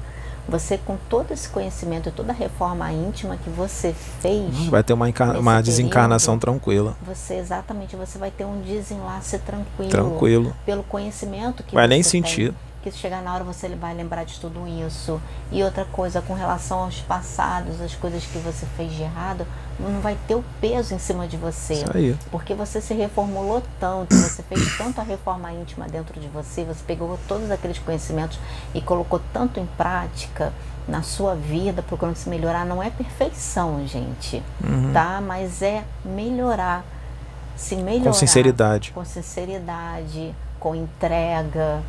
[SPEAKER 2] você com todo esse conhecimento e toda a reforma íntima que você fez,
[SPEAKER 1] vai ter uma, uma desencarnação período, tranquila.
[SPEAKER 2] Você exatamente, você vai ter um desenlace tranquilo,
[SPEAKER 1] tranquilo.
[SPEAKER 2] pelo conhecimento que
[SPEAKER 1] vai
[SPEAKER 2] você
[SPEAKER 1] nem
[SPEAKER 2] tem.
[SPEAKER 1] sentir
[SPEAKER 2] que chegar na hora você vai lembrar de tudo isso. E outra coisa, com relação aos passados, as coisas que você fez de errado, não vai ter o peso em cima de você.
[SPEAKER 1] Isso aí.
[SPEAKER 2] Porque você se reformulou tanto, você fez tanto a reforma íntima dentro de você, você pegou todos aqueles conhecimentos e colocou tanto em prática na sua vida, procurando se melhorar. Não é perfeição, gente,
[SPEAKER 1] uhum.
[SPEAKER 2] tá? Mas é melhorar. Se melhorar.
[SPEAKER 1] Com sinceridade.
[SPEAKER 2] Com sinceridade, com entrega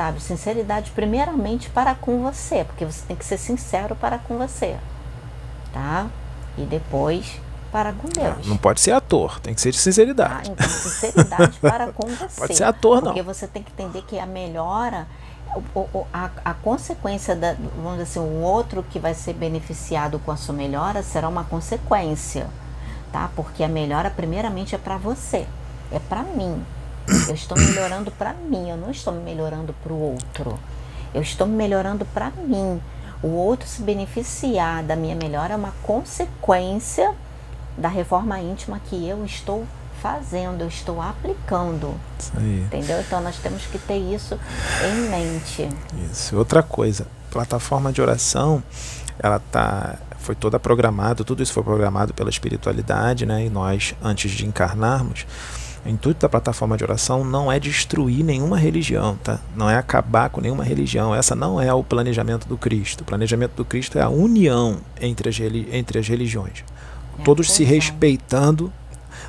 [SPEAKER 2] sabe? Sinceridade primeiramente para com você, porque você tem que ser sincero para com você, tá? E depois para com Deus.
[SPEAKER 1] Não pode ser ator, tem que ser de sinceridade.
[SPEAKER 2] Ah, então, sinceridade para com <laughs> você.
[SPEAKER 1] Pode ser ator,
[SPEAKER 2] porque
[SPEAKER 1] não.
[SPEAKER 2] Porque você tem que entender que a melhora, a, a consequência da, vamos dizer assim, um outro que vai ser beneficiado com a sua melhora será uma consequência, tá? Porque a melhora primeiramente é para você, é para mim, eu estou melhorando para mim, eu não estou me melhorando para o outro. Eu estou me melhorando para mim. O outro se beneficiar da minha melhora é uma consequência da reforma íntima que eu estou fazendo, eu estou aplicando.
[SPEAKER 1] Isso aí.
[SPEAKER 2] Entendeu? Então nós temos que ter isso em mente.
[SPEAKER 1] Isso. Outra coisa, plataforma de oração, ela tá foi toda programada, tudo isso foi programado pela espiritualidade, né? E nós antes de encarnarmos, o intuito da plataforma de oração não é destruir nenhuma religião, tá? Não é acabar com nenhuma religião. Essa não é o planejamento do Cristo. O planejamento do Cristo é a união entre as, entre as religiões. É Todos se respeitando.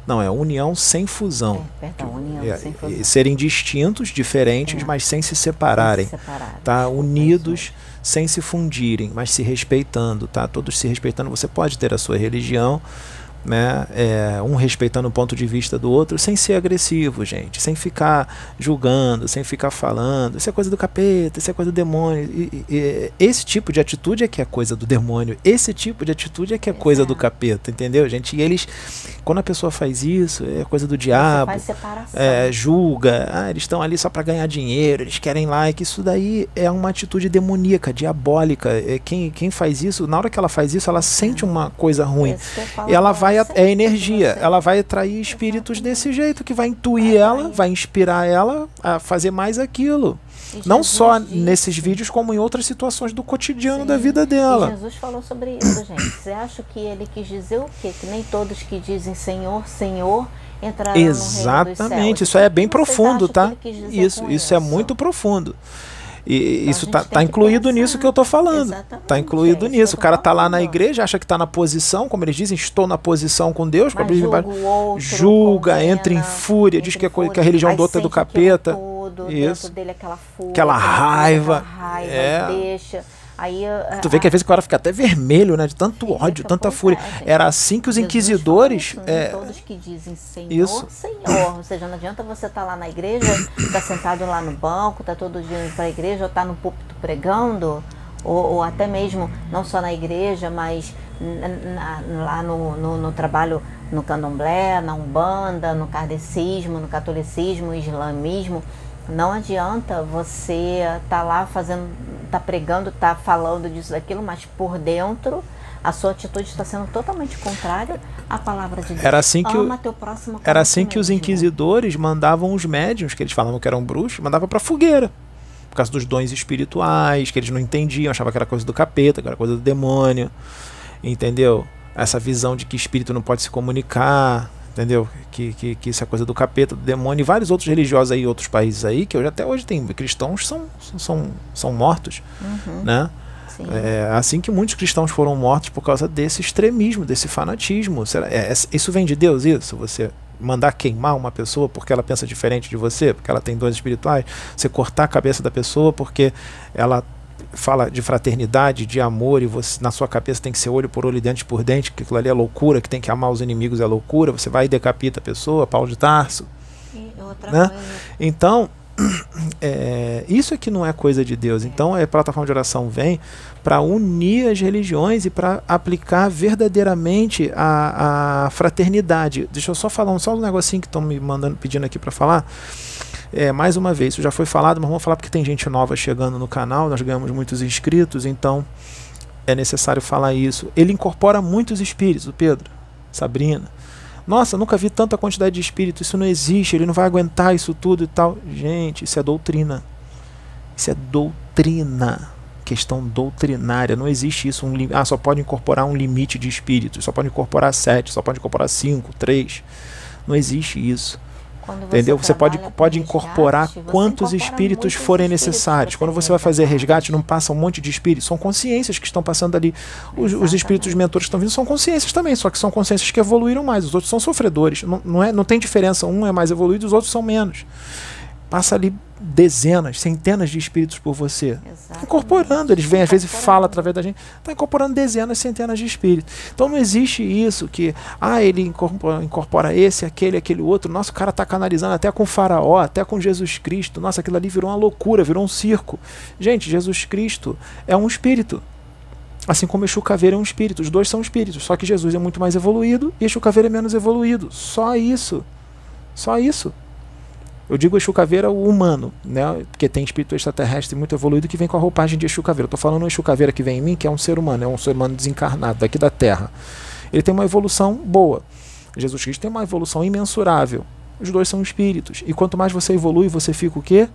[SPEAKER 1] Não, é união sem fusão.
[SPEAKER 2] É, perdão, união é, sem fusão.
[SPEAKER 1] Serem distintos, diferentes, é. mas sem se separarem. Sem se tá? Unidos sem se fundirem, mas se respeitando, tá? Todos se respeitando. Você pode ter a sua religião, né? É, um respeitando o ponto de vista do outro, sem ser agressivo, gente, sem ficar julgando, sem ficar falando, isso é coisa do capeta, isso é coisa do demônio. E, e, esse tipo de atitude é que é coisa do demônio, esse tipo de atitude é que é coisa do capeta, entendeu, gente? E eles, quando a pessoa faz isso, é coisa do diabo, é, julga, ah, eles estão ali só para ganhar dinheiro, eles querem like, isso daí é uma atitude demoníaca, diabólica. É, quem, quem faz isso, na hora que ela faz isso, ela sente uma coisa ruim. E ela vai vai é energia, ela vai atrair espíritos desse jeito que vai intuir ela, vai inspirar ela a fazer mais aquilo. Não só nesses vídeos, como em outras situações do cotidiano Sim. da vida dela.
[SPEAKER 2] E Jesus falou sobre isso, gente. Você acha que ele quis dizer o quê? Que nem todos que dizem Senhor, Senhor entrarão
[SPEAKER 1] Exatamente, isso é bem profundo, tá? Isso, isso é muito profundo. E então, isso tá, tá incluído pensar. nisso que eu tô falando. Exatamente, tá incluído é nisso. O cara tá lá na igreja, acha que tá na posição, como eles dizem, estou na posição com Deus,
[SPEAKER 2] Mas julga, outro,
[SPEAKER 1] julga condena, entra em fúria, diz que, é, que a religião do outro é do capeta.
[SPEAKER 2] Tudo,
[SPEAKER 1] isso.
[SPEAKER 2] dele aquela fúria,
[SPEAKER 1] aquela raiva.
[SPEAKER 2] Aquela raiva
[SPEAKER 1] é.
[SPEAKER 2] deixa Aí, é,
[SPEAKER 1] tu vê que às vezes o cara fica até vermelho, né? De tanto ódio, tanta fúria. É, Era assim que os Jesus inquisidores.
[SPEAKER 2] Isso, né? é, todos que dizem Senhor, isso. Senhor. Ou seja, não adianta você estar tá lá na igreja, estar tá sentado lá no banco, tá todo dia indo para a igreja, ou tá no púlpito pregando, ou, ou, até mesmo não só na igreja, mas na, lá no, no, no, trabalho no candomblé, na umbanda, no kardecismo, no catolicismo, no islamismo. Não adianta você estar tá lá fazendo, tá pregando, tá falando disso daquilo, mas por dentro a sua atitude está sendo totalmente contrária à palavra de Deus.
[SPEAKER 1] Era assim que Ama o, teu próximo Era assim que os inquisidores mandavam os médiums, que eles falavam que eram bruxos, mandavam para fogueira. Por causa dos dons espirituais, que eles não entendiam, achavam que era coisa do capeta, que era coisa do demônio. Entendeu? Essa visão de que espírito não pode se comunicar, entendeu? Que, que, que isso é coisa do capeta, do demônio, e vários outros religiosos aí, outros países aí, que hoje até hoje tem cristãos são, são, são mortos, uhum. né? É assim que muitos cristãos foram mortos por causa desse extremismo, desse fanatismo. Será, é, é, isso vem de Deus, isso? Você mandar queimar uma pessoa porque ela pensa diferente de você, porque ela tem dons espirituais, você cortar a cabeça da pessoa porque ela fala de fraternidade, de amor, e você na sua cabeça tem que ser olho por olho e dente por dente, que aquilo ali é loucura, que tem que amar os inimigos é loucura, você vai e decapita a pessoa, Paulo de Tarso. né? Então, <clears throat> é, isso aqui não é coisa de Deus. Então, a plataforma de oração vem para unir as religiões e para aplicar verdadeiramente a, a fraternidade. Deixa eu só falar um só um negocinho que estão me mandando, pedindo aqui para falar. É, mais uma vez, isso já foi falado, mas vamos falar porque tem gente nova chegando no canal, nós ganhamos muitos inscritos, então é necessário falar isso. Ele incorpora muitos espíritos, o Pedro, Sabrina. Nossa, nunca vi tanta quantidade de espíritos, isso não existe, ele não vai aguentar isso tudo e tal. Gente, isso é doutrina. Isso é doutrina. Questão doutrinária. Não existe isso. Um, ah, só pode incorporar um limite de espíritos, só pode incorporar sete, só pode incorporar cinco, três. Não existe isso. Você Entendeu? Você pode, pode incorporar resgate, quantos espíritos forem necessários. Quando você vai fazer resgate, não passa um monte de espíritos. São consciências que estão passando ali. Os, os espíritos mentores que estão vindo são consciências também, só que são consciências que evoluíram mais. Os outros são sofredores. Não, não, é, não tem diferença. Um é mais evoluído, os outros são menos passa ali dezenas, centenas de espíritos por você. Exatamente. Incorporando, eles vêm, às vezes fala através da gente, está incorporando dezenas, centenas de espíritos. Então não existe isso que, ah, ele incorpora, incorpora esse, aquele, aquele outro. Nossa, o cara está canalizando até com Faraó, até com Jesus Cristo. Nossa, aquilo ali virou uma loucura, virou um circo. Gente, Jesus Cristo é um espírito. Assim como Exu Caveira é um espírito. Os dois são espíritos. Só que Jesus é muito mais evoluído e Exu Caveira é menos evoluído. Só isso. Só isso. Eu digo Exu Caveira o humano, né? Porque tem espírito extraterrestre muito evoluído que vem com a roupagem de Exu Caveira. Estou falando o Exu Caveira que vem em mim, que é um ser humano, é um ser humano desencarnado daqui da Terra. Ele tem uma evolução boa. Jesus Cristo tem uma evolução imensurável. Os dois são espíritos. E quanto mais você evolui, você fica o quê?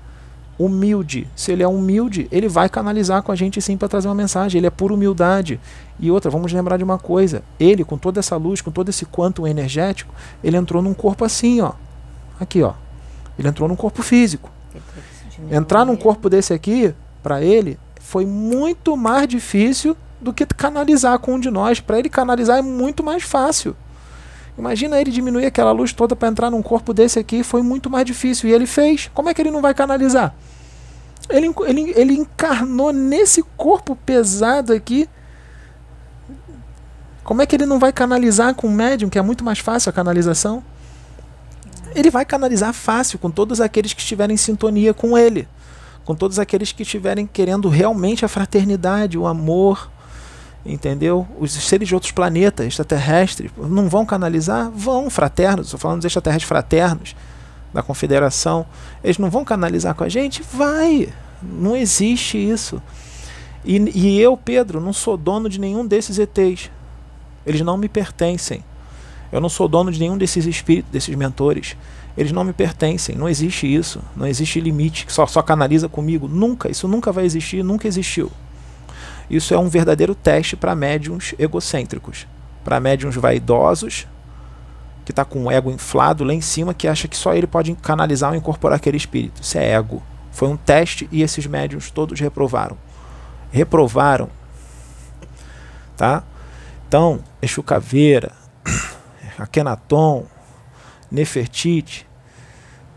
[SPEAKER 1] Humilde. Se ele é humilde, ele vai canalizar com a gente sim para trazer uma mensagem. Ele é pura humildade. E outra, vamos lembrar de uma coisa: ele, com toda essa luz, com todo esse quanto energético, ele entrou num corpo assim, ó. Aqui, ó. Ele entrou num corpo físico. Entrar num corpo desse aqui, para ele, foi muito mais difícil do que canalizar com um de nós. Para ele canalizar é muito mais fácil. Imagina ele diminuir aquela luz toda para entrar num corpo desse aqui, foi muito mais difícil. E ele fez. Como é que ele não vai canalizar? Ele, ele, ele encarnou nesse corpo pesado aqui. Como é que ele não vai canalizar com o médium, que é muito mais fácil a canalização? Ele vai canalizar fácil com todos aqueles que estiverem em sintonia com ele, com todos aqueles que estiverem querendo realmente a fraternidade, o amor, entendeu? Os seres de outros planetas, extraterrestres, não vão canalizar? Vão, fraternos, estou falando dos extraterrestres fraternos da confederação, eles não vão canalizar com a gente? Vai, não existe isso. E, e eu, Pedro, não sou dono de nenhum desses ETs. Eles não me pertencem. Eu não sou dono de nenhum desses espíritos, desses mentores. Eles não me pertencem. Não existe isso. Não existe limite que só, só canaliza comigo. Nunca. Isso nunca vai existir. Nunca existiu. Isso é um verdadeiro teste para médiums egocêntricos. Para médiums vaidosos, que está com o ego inflado lá em cima, que acha que só ele pode canalizar ou incorporar aquele espírito. Isso é ego. Foi um teste e esses médiums todos reprovaram. Reprovaram. Tá? Então, Exu Caveira, Akenaton, Nefertiti,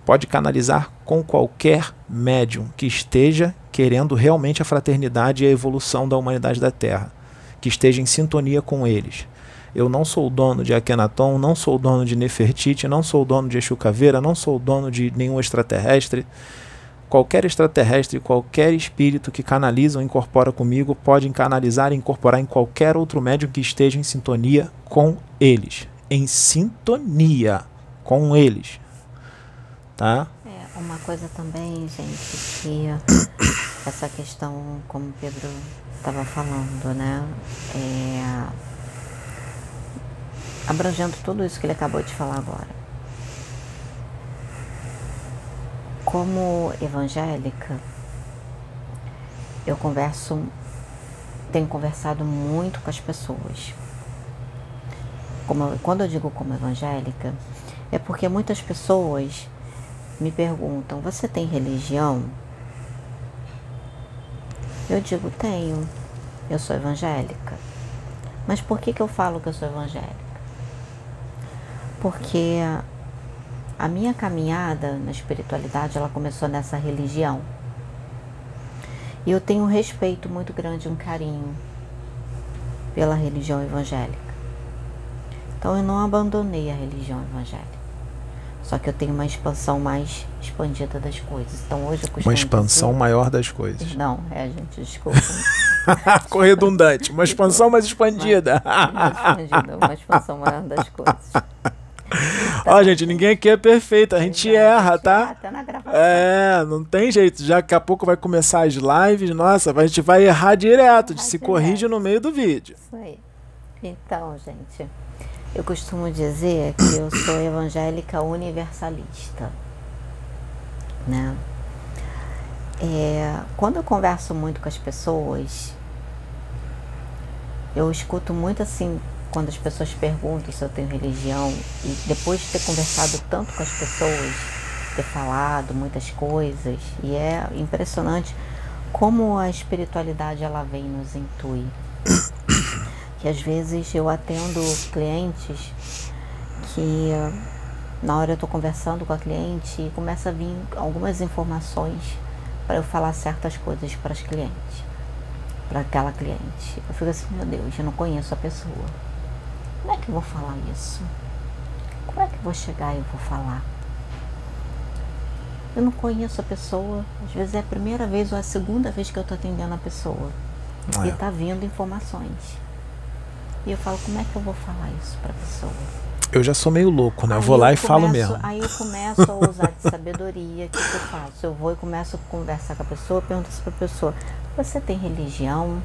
[SPEAKER 1] pode canalizar com qualquer médium que esteja querendo realmente a fraternidade e a evolução da humanidade da Terra, que esteja em sintonia com eles. Eu não sou dono de Akhenaton, não sou dono de Nefertiti, não sou dono de Exu Caveira, não sou dono de nenhum extraterrestre. Qualquer extraterrestre, qualquer espírito que canaliza ou incorpora comigo pode canalizar e incorporar em qualquer outro médium que esteja em sintonia com eles. Em sintonia com eles. Tá?
[SPEAKER 2] É, uma coisa também, gente, que essa questão, como o Pedro estava falando, né? É, abrangendo tudo isso que ele acabou de falar agora. Como evangélica, eu converso, tenho conversado muito com as pessoas. Como, quando eu digo como evangélica, é porque muitas pessoas me perguntam: Você tem religião? Eu digo: Tenho. Eu sou evangélica. Mas por que, que eu falo que eu sou evangélica? Porque a minha caminhada na espiritualidade, ela começou nessa religião. E eu tenho um respeito muito grande, um carinho pela religião evangélica. Então eu não abandonei a religião evangélica. Só que eu tenho uma expansão mais expandida das coisas. Então hoje eu
[SPEAKER 1] Uma expansão dizer... maior das coisas.
[SPEAKER 2] Não, é, gente, desculpa. <laughs>
[SPEAKER 1] Ficou redundante. Uma expansão mais expandida.
[SPEAKER 2] Mais, mais expandida, uma expansão maior das coisas.
[SPEAKER 1] Ó, oh, gente, ninguém aqui é perfeito, a gente erra, tá? Até na gravação. É, não tem jeito. Já daqui a pouco vai começar as lives, nossa, a gente vai errar direto, de se direto. corrige no meio do vídeo.
[SPEAKER 2] Isso aí. Então, gente, eu costumo dizer que eu sou evangélica universalista, né? É, quando eu converso muito com as pessoas, eu escuto muito assim quando as pessoas perguntam se eu tenho religião e depois de ter conversado tanto com as pessoas, ter falado muitas coisas, e é impressionante como a espiritualidade ela vem nos intui. Que às vezes eu atendo clientes que na hora eu estou conversando com a cliente e começa a vir algumas informações para eu falar certas coisas para as clientes, para aquela cliente. Eu fico assim, meu Deus, eu não conheço a pessoa como é que eu vou falar isso? Como é que eu vou chegar e vou falar? Eu não conheço a pessoa, às vezes é a primeira vez ou a segunda vez que eu estou atendendo a pessoa. Ah, e está vindo informações. E eu falo, como é que eu vou falar isso para a pessoa?
[SPEAKER 1] Eu já sou meio louco, né? Eu vou lá eu e começo, falo mesmo.
[SPEAKER 2] Aí eu começo a usar de sabedoria. O que, que eu faço? Eu vou e começo a conversar com a pessoa, pergunto para a pessoa: Você tem religião?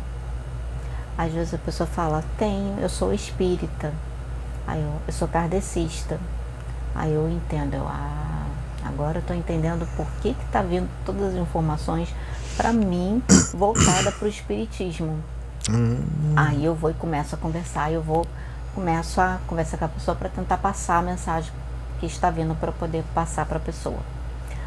[SPEAKER 2] Às vezes a pessoa fala, tenho, eu sou espírita. Aí eu, eu sou kardecista. Aí eu entendo, eu, ah, agora eu estou entendendo por que que tá vindo todas as informações para mim voltada para o espiritismo. Hum. Aí eu vou e começo a conversar, eu vou começo a conversar com a pessoa para tentar passar a mensagem que está vindo para poder passar para a pessoa.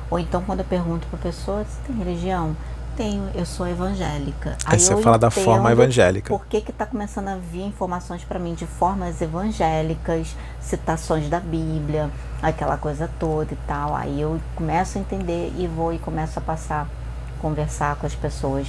[SPEAKER 2] Ou então quando eu pergunto para a pessoa, você tem religião? tenho, eu sou evangélica.
[SPEAKER 1] Aí, Aí você fala da forma evangélica.
[SPEAKER 2] Por que está começando a vir informações para mim de formas evangélicas, citações da Bíblia, aquela coisa toda e tal. Aí eu começo a entender e vou e começo a passar, conversar com as pessoas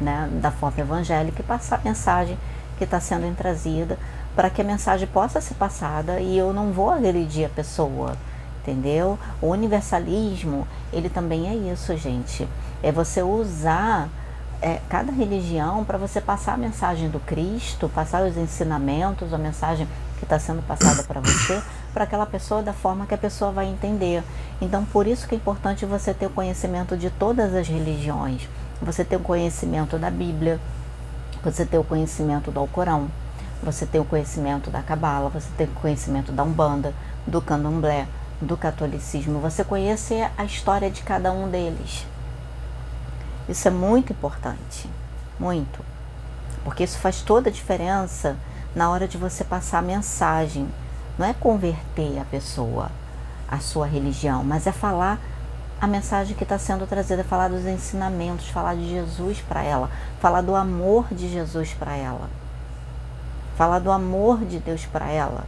[SPEAKER 2] né, da forma evangélica e passar a mensagem que está sendo trazida para que a mensagem possa ser passada e eu não vou agredir a pessoa, entendeu? O universalismo, ele também é isso, gente é você usar é, cada religião para você passar a mensagem do Cristo, passar os ensinamentos, a mensagem que está sendo passada para você, para aquela pessoa da forma que a pessoa vai entender. Então, por isso que é importante você ter o conhecimento de todas as religiões. Você ter o conhecimento da Bíblia, você ter o conhecimento do Alcorão, você ter o conhecimento da Cabala, você ter o conhecimento da Umbanda, do Candomblé, do catolicismo, você conhecer a história de cada um deles. Isso é muito importante, muito. Porque isso faz toda a diferença na hora de você passar a mensagem. Não é converter a pessoa à sua religião, mas é falar a mensagem que está sendo trazida, falar dos ensinamentos, falar de Jesus para ela, falar do amor de Jesus para ela, falar do amor de Deus para ela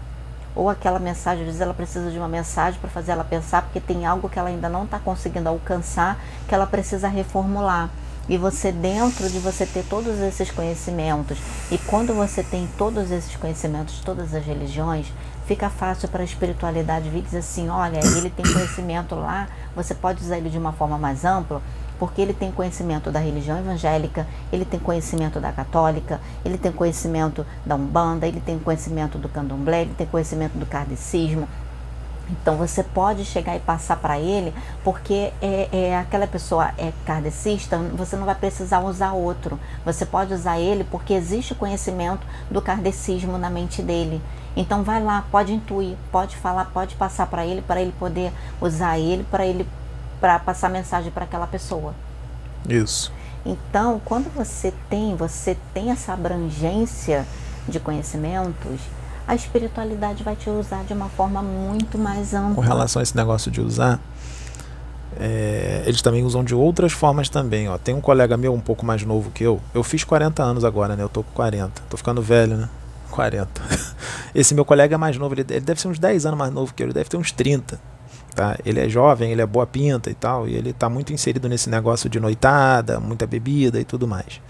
[SPEAKER 2] ou aquela mensagem, às vezes ela precisa de uma mensagem para fazer ela pensar, porque tem algo que ela ainda não está conseguindo alcançar, que ela precisa reformular. E você, dentro de você ter todos esses conhecimentos, e quando você tem todos esses conhecimentos, todas as religiões, fica fácil para a espiritualidade vir dizer assim: olha, ele tem conhecimento lá, você pode usar ele de uma forma mais ampla, porque ele tem conhecimento da religião evangélica, ele tem conhecimento da católica, ele tem conhecimento da umbanda, ele tem conhecimento do candomblé, ele tem conhecimento do kardecismo, então você pode chegar e passar para ele, porque é, é, aquela pessoa é kardecista, você não vai precisar usar outro. Você pode usar ele porque existe o conhecimento do kardecismo na mente dele. Então vai lá, pode intuir, pode falar, pode passar para ele, para ele poder usar ele, para ele para passar mensagem para aquela pessoa.
[SPEAKER 1] Isso.
[SPEAKER 2] Então, quando você tem, você tem essa abrangência de conhecimentos, a espiritualidade vai te usar de uma forma muito mais ampla.
[SPEAKER 1] Com relação a esse negócio de usar, é, eles também usam de outras formas também. Ó. Tem um colega meu um pouco mais novo que eu. Eu fiz 40 anos agora, né? Eu tô com 40. Tô ficando velho, né? 40. <laughs> Esse meu colega é mais novo, ele, ele deve ser uns 10 anos mais novo que eu, ele deve ter uns 30. Tá? Ele é jovem, ele é boa pinta e tal, e ele tá muito inserido nesse negócio de noitada, muita bebida e tudo mais.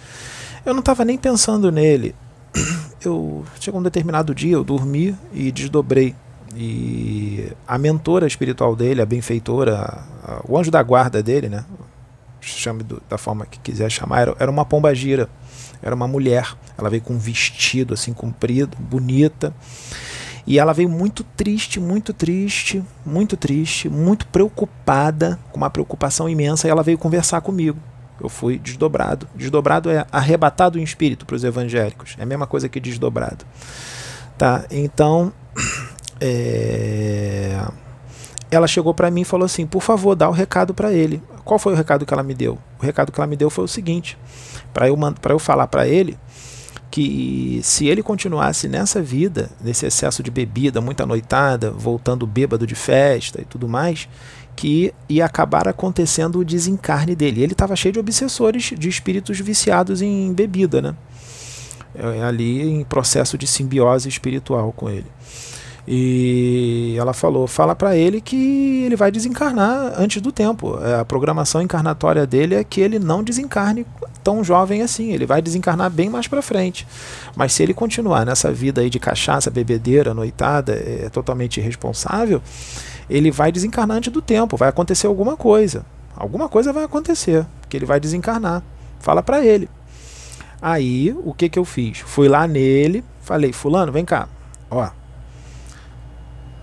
[SPEAKER 1] Eu não tava nem pensando nele <clears throat> eu chegou um determinado dia, eu dormi e desdobrei. E a mentora espiritual dele, a benfeitora, a, o anjo da guarda dele, né? Chame do, da forma que quiser chamar, era, era uma pomba gira. Era uma mulher. Ela veio com um vestido assim comprido, bonita. E ela veio muito triste, muito triste, muito triste, muito preocupada, com uma preocupação imensa, e ela veio conversar comigo. Eu fui desdobrado. Desdobrado é arrebatado em espírito para os evangélicos. É a mesma coisa que desdobrado. Tá? Então, <clears throat> é... ela chegou para mim e falou assim: por favor, dá o recado para ele. Qual foi o recado que ela me deu? O recado que ela me deu foi o seguinte: para eu, eu falar para ele que se ele continuasse nessa vida, nesse excesso de bebida, muita noitada, voltando bêbado de festa e tudo mais, que ia acabar acontecendo o desencarne dele. Ele estava cheio de obsessores, de espíritos viciados em bebida, né? É, ali em processo de simbiose espiritual com ele. E ela falou: fala para ele que ele vai desencarnar antes do tempo. É, a programação encarnatória dele é que ele não desencarne tão jovem assim. Ele vai desencarnar bem mais para frente. Mas se ele continuar nessa vida aí de cachaça, bebedeira, noitada, é totalmente irresponsável, ele vai desencarnar antes do tempo, vai acontecer alguma coisa. Alguma coisa vai acontecer, que ele vai desencarnar. Fala para ele. Aí, o que que eu fiz? Fui lá nele, falei: "Fulano, vem cá. Ó.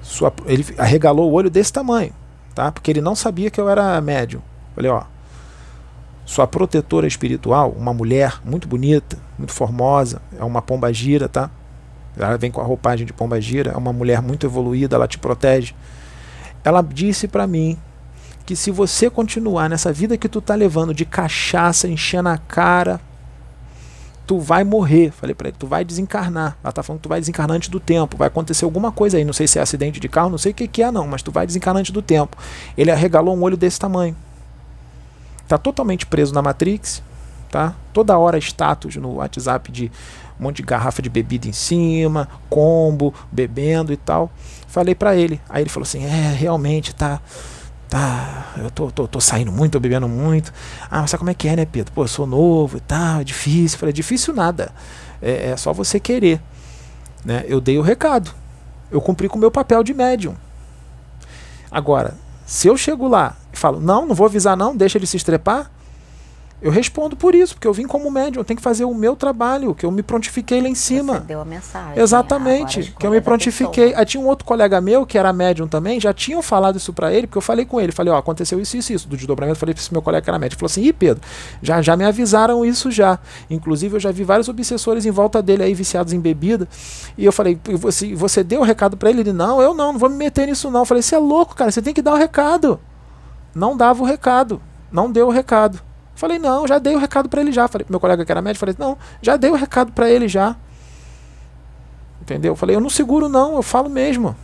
[SPEAKER 1] Sua, ele arregalou o olho desse tamanho, tá? Porque ele não sabia que eu era médium. Falei: "Ó, sua protetora espiritual, uma mulher muito bonita, muito formosa, é uma pomba gira, tá? Ela vem com a roupagem de pomba gira, é uma mulher muito evoluída, ela te protege ela disse para mim que se você continuar nessa vida que tu tá levando de cachaça, enchendo a cara, tu vai morrer. Falei para ele, tu vai desencarnar. Ela tá falando que tu vai desencarnar antes do tempo. Vai acontecer alguma coisa aí. Não sei se é acidente de carro, não sei o que, que é, não, mas tu vai desencarnar antes do tempo. Ele arregalou um olho desse tamanho. Tá totalmente preso na Matrix, tá? Toda hora status no WhatsApp de um monte de garrafa de bebida em cima, combo, bebendo e tal. Falei para ele. Aí ele falou assim: É, realmente tá. Tá, eu tô, tô, tô saindo muito, tô bebendo muito. Ah, mas sabe como é que é, né, Pedro? Pô, eu sou novo e tal, é difícil. Falei: Difícil nada. É, é só você querer. Né? Eu dei o recado. Eu cumpri com o meu papel de médium. Agora, se eu chego lá e falo: Não, não vou avisar, não, deixa ele se estrepar. Eu respondo por isso, porque eu vim como médium, eu tenho que fazer o meu trabalho, que eu me prontifiquei lá em cima.
[SPEAKER 2] Você deu a mensagem.
[SPEAKER 1] Né? Exatamente, que eu me prontifiquei. Aí tinha um outro colega meu, que era médium também, já tinham falado isso para ele, porque eu falei com ele, falei, ó, aconteceu isso, isso, isso, do desdobramento, falei pra esse meu colega que era médium. Ele falou assim, ih, Pedro, já, já me avisaram isso já. Inclusive, eu já vi vários obsessores em volta dele aí, viciados em bebida. E eu falei, você, você deu o recado para ele? Ele, não, eu não, não vou me meter nisso não. Eu falei, você é louco, cara, você tem que dar o recado. Não dava o recado, não deu o recado. Falei, não, já dei o recado para ele já. Falei pro meu colega que era médico, falei, não, já dei o recado para ele já. Entendeu? Falei, eu não seguro não, eu falo mesmo.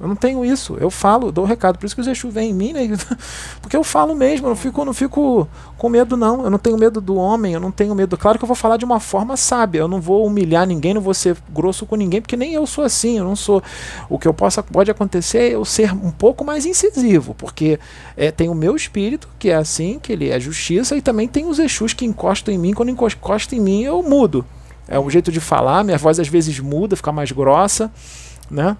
[SPEAKER 1] Eu não tenho isso. Eu falo, dou recado. Por isso que o Exu vem em mim, né? <laughs> Porque eu falo mesmo, eu não fico, não fico com medo, não. Eu não tenho medo do homem, eu não tenho medo. Claro que eu vou falar de uma forma sábia. Eu não vou humilhar ninguém, não vou ser grosso com ninguém, porque nem eu sou assim. Eu não sou. O que eu possa, pode acontecer é eu ser um pouco mais incisivo, porque é, tem o meu espírito, que é assim, que ele é justiça, e também tem os Exus que encostam em mim. Quando encostam em mim, eu mudo. É um jeito de falar, minha voz às vezes muda, fica mais grossa, né?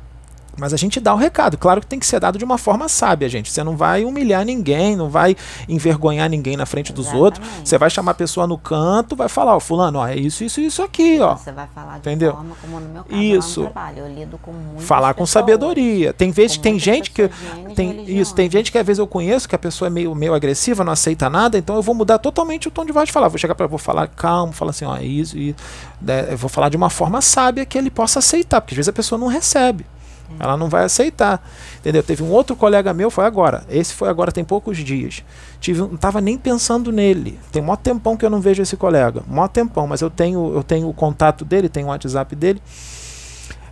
[SPEAKER 1] Mas a gente dá o recado. Claro que tem que ser dado de uma forma sábia, gente. Você não vai humilhar ninguém, não vai envergonhar ninguém na frente dos Exatamente. outros. Você vai chamar a pessoa no canto, vai falar, ó, oh, fulano, ó, é isso, isso, isso aqui, ó.
[SPEAKER 2] Você vai falar de Entendeu? forma como no meu caso,
[SPEAKER 1] isso.
[SPEAKER 2] trabalho. Eu lido com muitas
[SPEAKER 1] Falar com sabedoria. Tem vezes tem gente que tem isso, tem gente que às vezes eu conheço que a pessoa é meio meio agressiva, não aceita nada, então eu vou mudar totalmente o tom de voz de falar. Vou chegar para vou falar calmo, falar assim, ó, é isso e né, eu vou falar de uma forma sábia que ele possa aceitar, porque às vezes a pessoa não recebe. Ela não vai aceitar. Entendeu? Teve um outro colega meu, foi agora. Esse foi agora, tem poucos dias. Tive, não estava nem pensando nele. Tem um tempão que eu não vejo esse colega. Um tempão, mas eu tenho, eu tenho o contato dele, tenho o WhatsApp dele.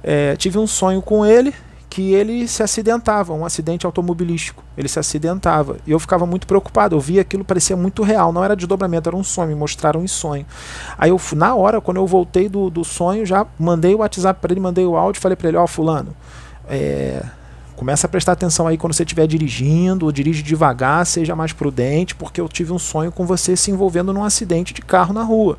[SPEAKER 1] É, tive um sonho com ele que ele se acidentava, um acidente automobilístico. Ele se acidentava. E eu ficava muito preocupado. Eu via aquilo, parecia muito real. Não era desdobramento, era um sonho. Me mostraram em sonho. Aí eu, na hora, quando eu voltei do, do sonho, já mandei o WhatsApp para ele, mandei o áudio, falei para ele: Ó, Fulano, é, começa a prestar atenção aí quando você estiver dirigindo, dirige devagar, seja mais prudente, porque eu tive um sonho com você se envolvendo num acidente de carro na rua.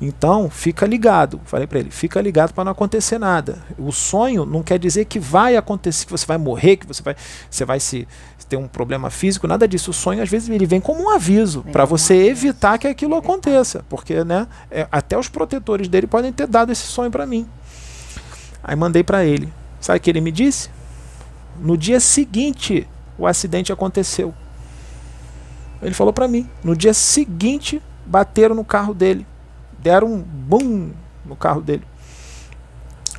[SPEAKER 1] Então, fica ligado. Falei para ele, fica ligado para não acontecer nada. O sonho não quer dizer que vai acontecer, que você vai morrer, que você vai, você vai se ter um problema físico, nada disso. O sonho às vezes ele vem como um aviso para você evitar que aquilo aconteça, porque né, é, até os protetores dele podem ter dado esse sonho para mim. Aí mandei para ele. Sabe o que ele me disse? No dia seguinte, o acidente aconteceu. Ele falou para mim. No dia seguinte, bateram no carro dele. Deram um bum no carro dele.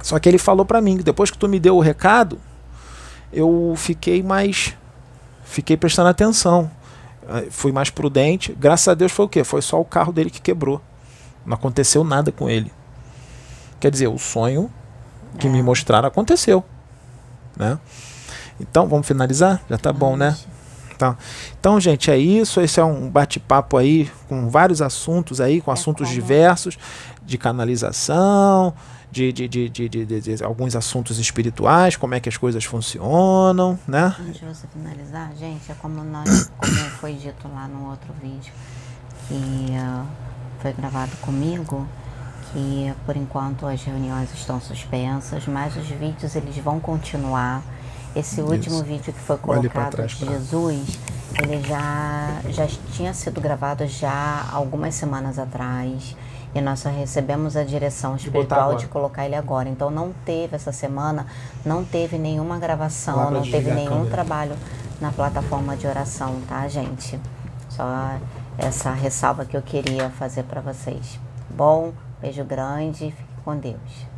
[SPEAKER 1] Só que ele falou para mim depois que tu me deu o recado, eu fiquei mais. Fiquei prestando atenção. Fui mais prudente. Graças a Deus foi o quê? Foi só o carro dele que quebrou. Não aconteceu nada com ele. Quer dizer, o sonho que é. me mostraram aconteceu. Né? Então, vamos finalizar? Já tá bom, né? Tá. Então, gente, é isso. Esse é um bate-papo aí com vários assuntos aí, com é assuntos como... diversos, de canalização, de, de, de, de, de, de, alguns assuntos espirituais, como é que as coisas funcionam, né?
[SPEAKER 2] Antes de você finalizar, gente, é como, nós, como foi dito lá no outro vídeo que uh, foi gravado comigo, que por enquanto as reuniões estão suspensas, mas os vídeos eles vão continuar. Esse Isso. último vídeo que foi colocado trás, de Jesus, ele já, já tinha sido gravado já algumas semanas atrás. E nós só recebemos a direção espiritual de, de colocar ele agora. Então não teve essa semana, não teve nenhuma gravação, não teve nenhum trabalho na plataforma de oração, tá, gente? Só essa ressalva que eu queria fazer para vocês. Bom, Beijo grande, fique com Deus.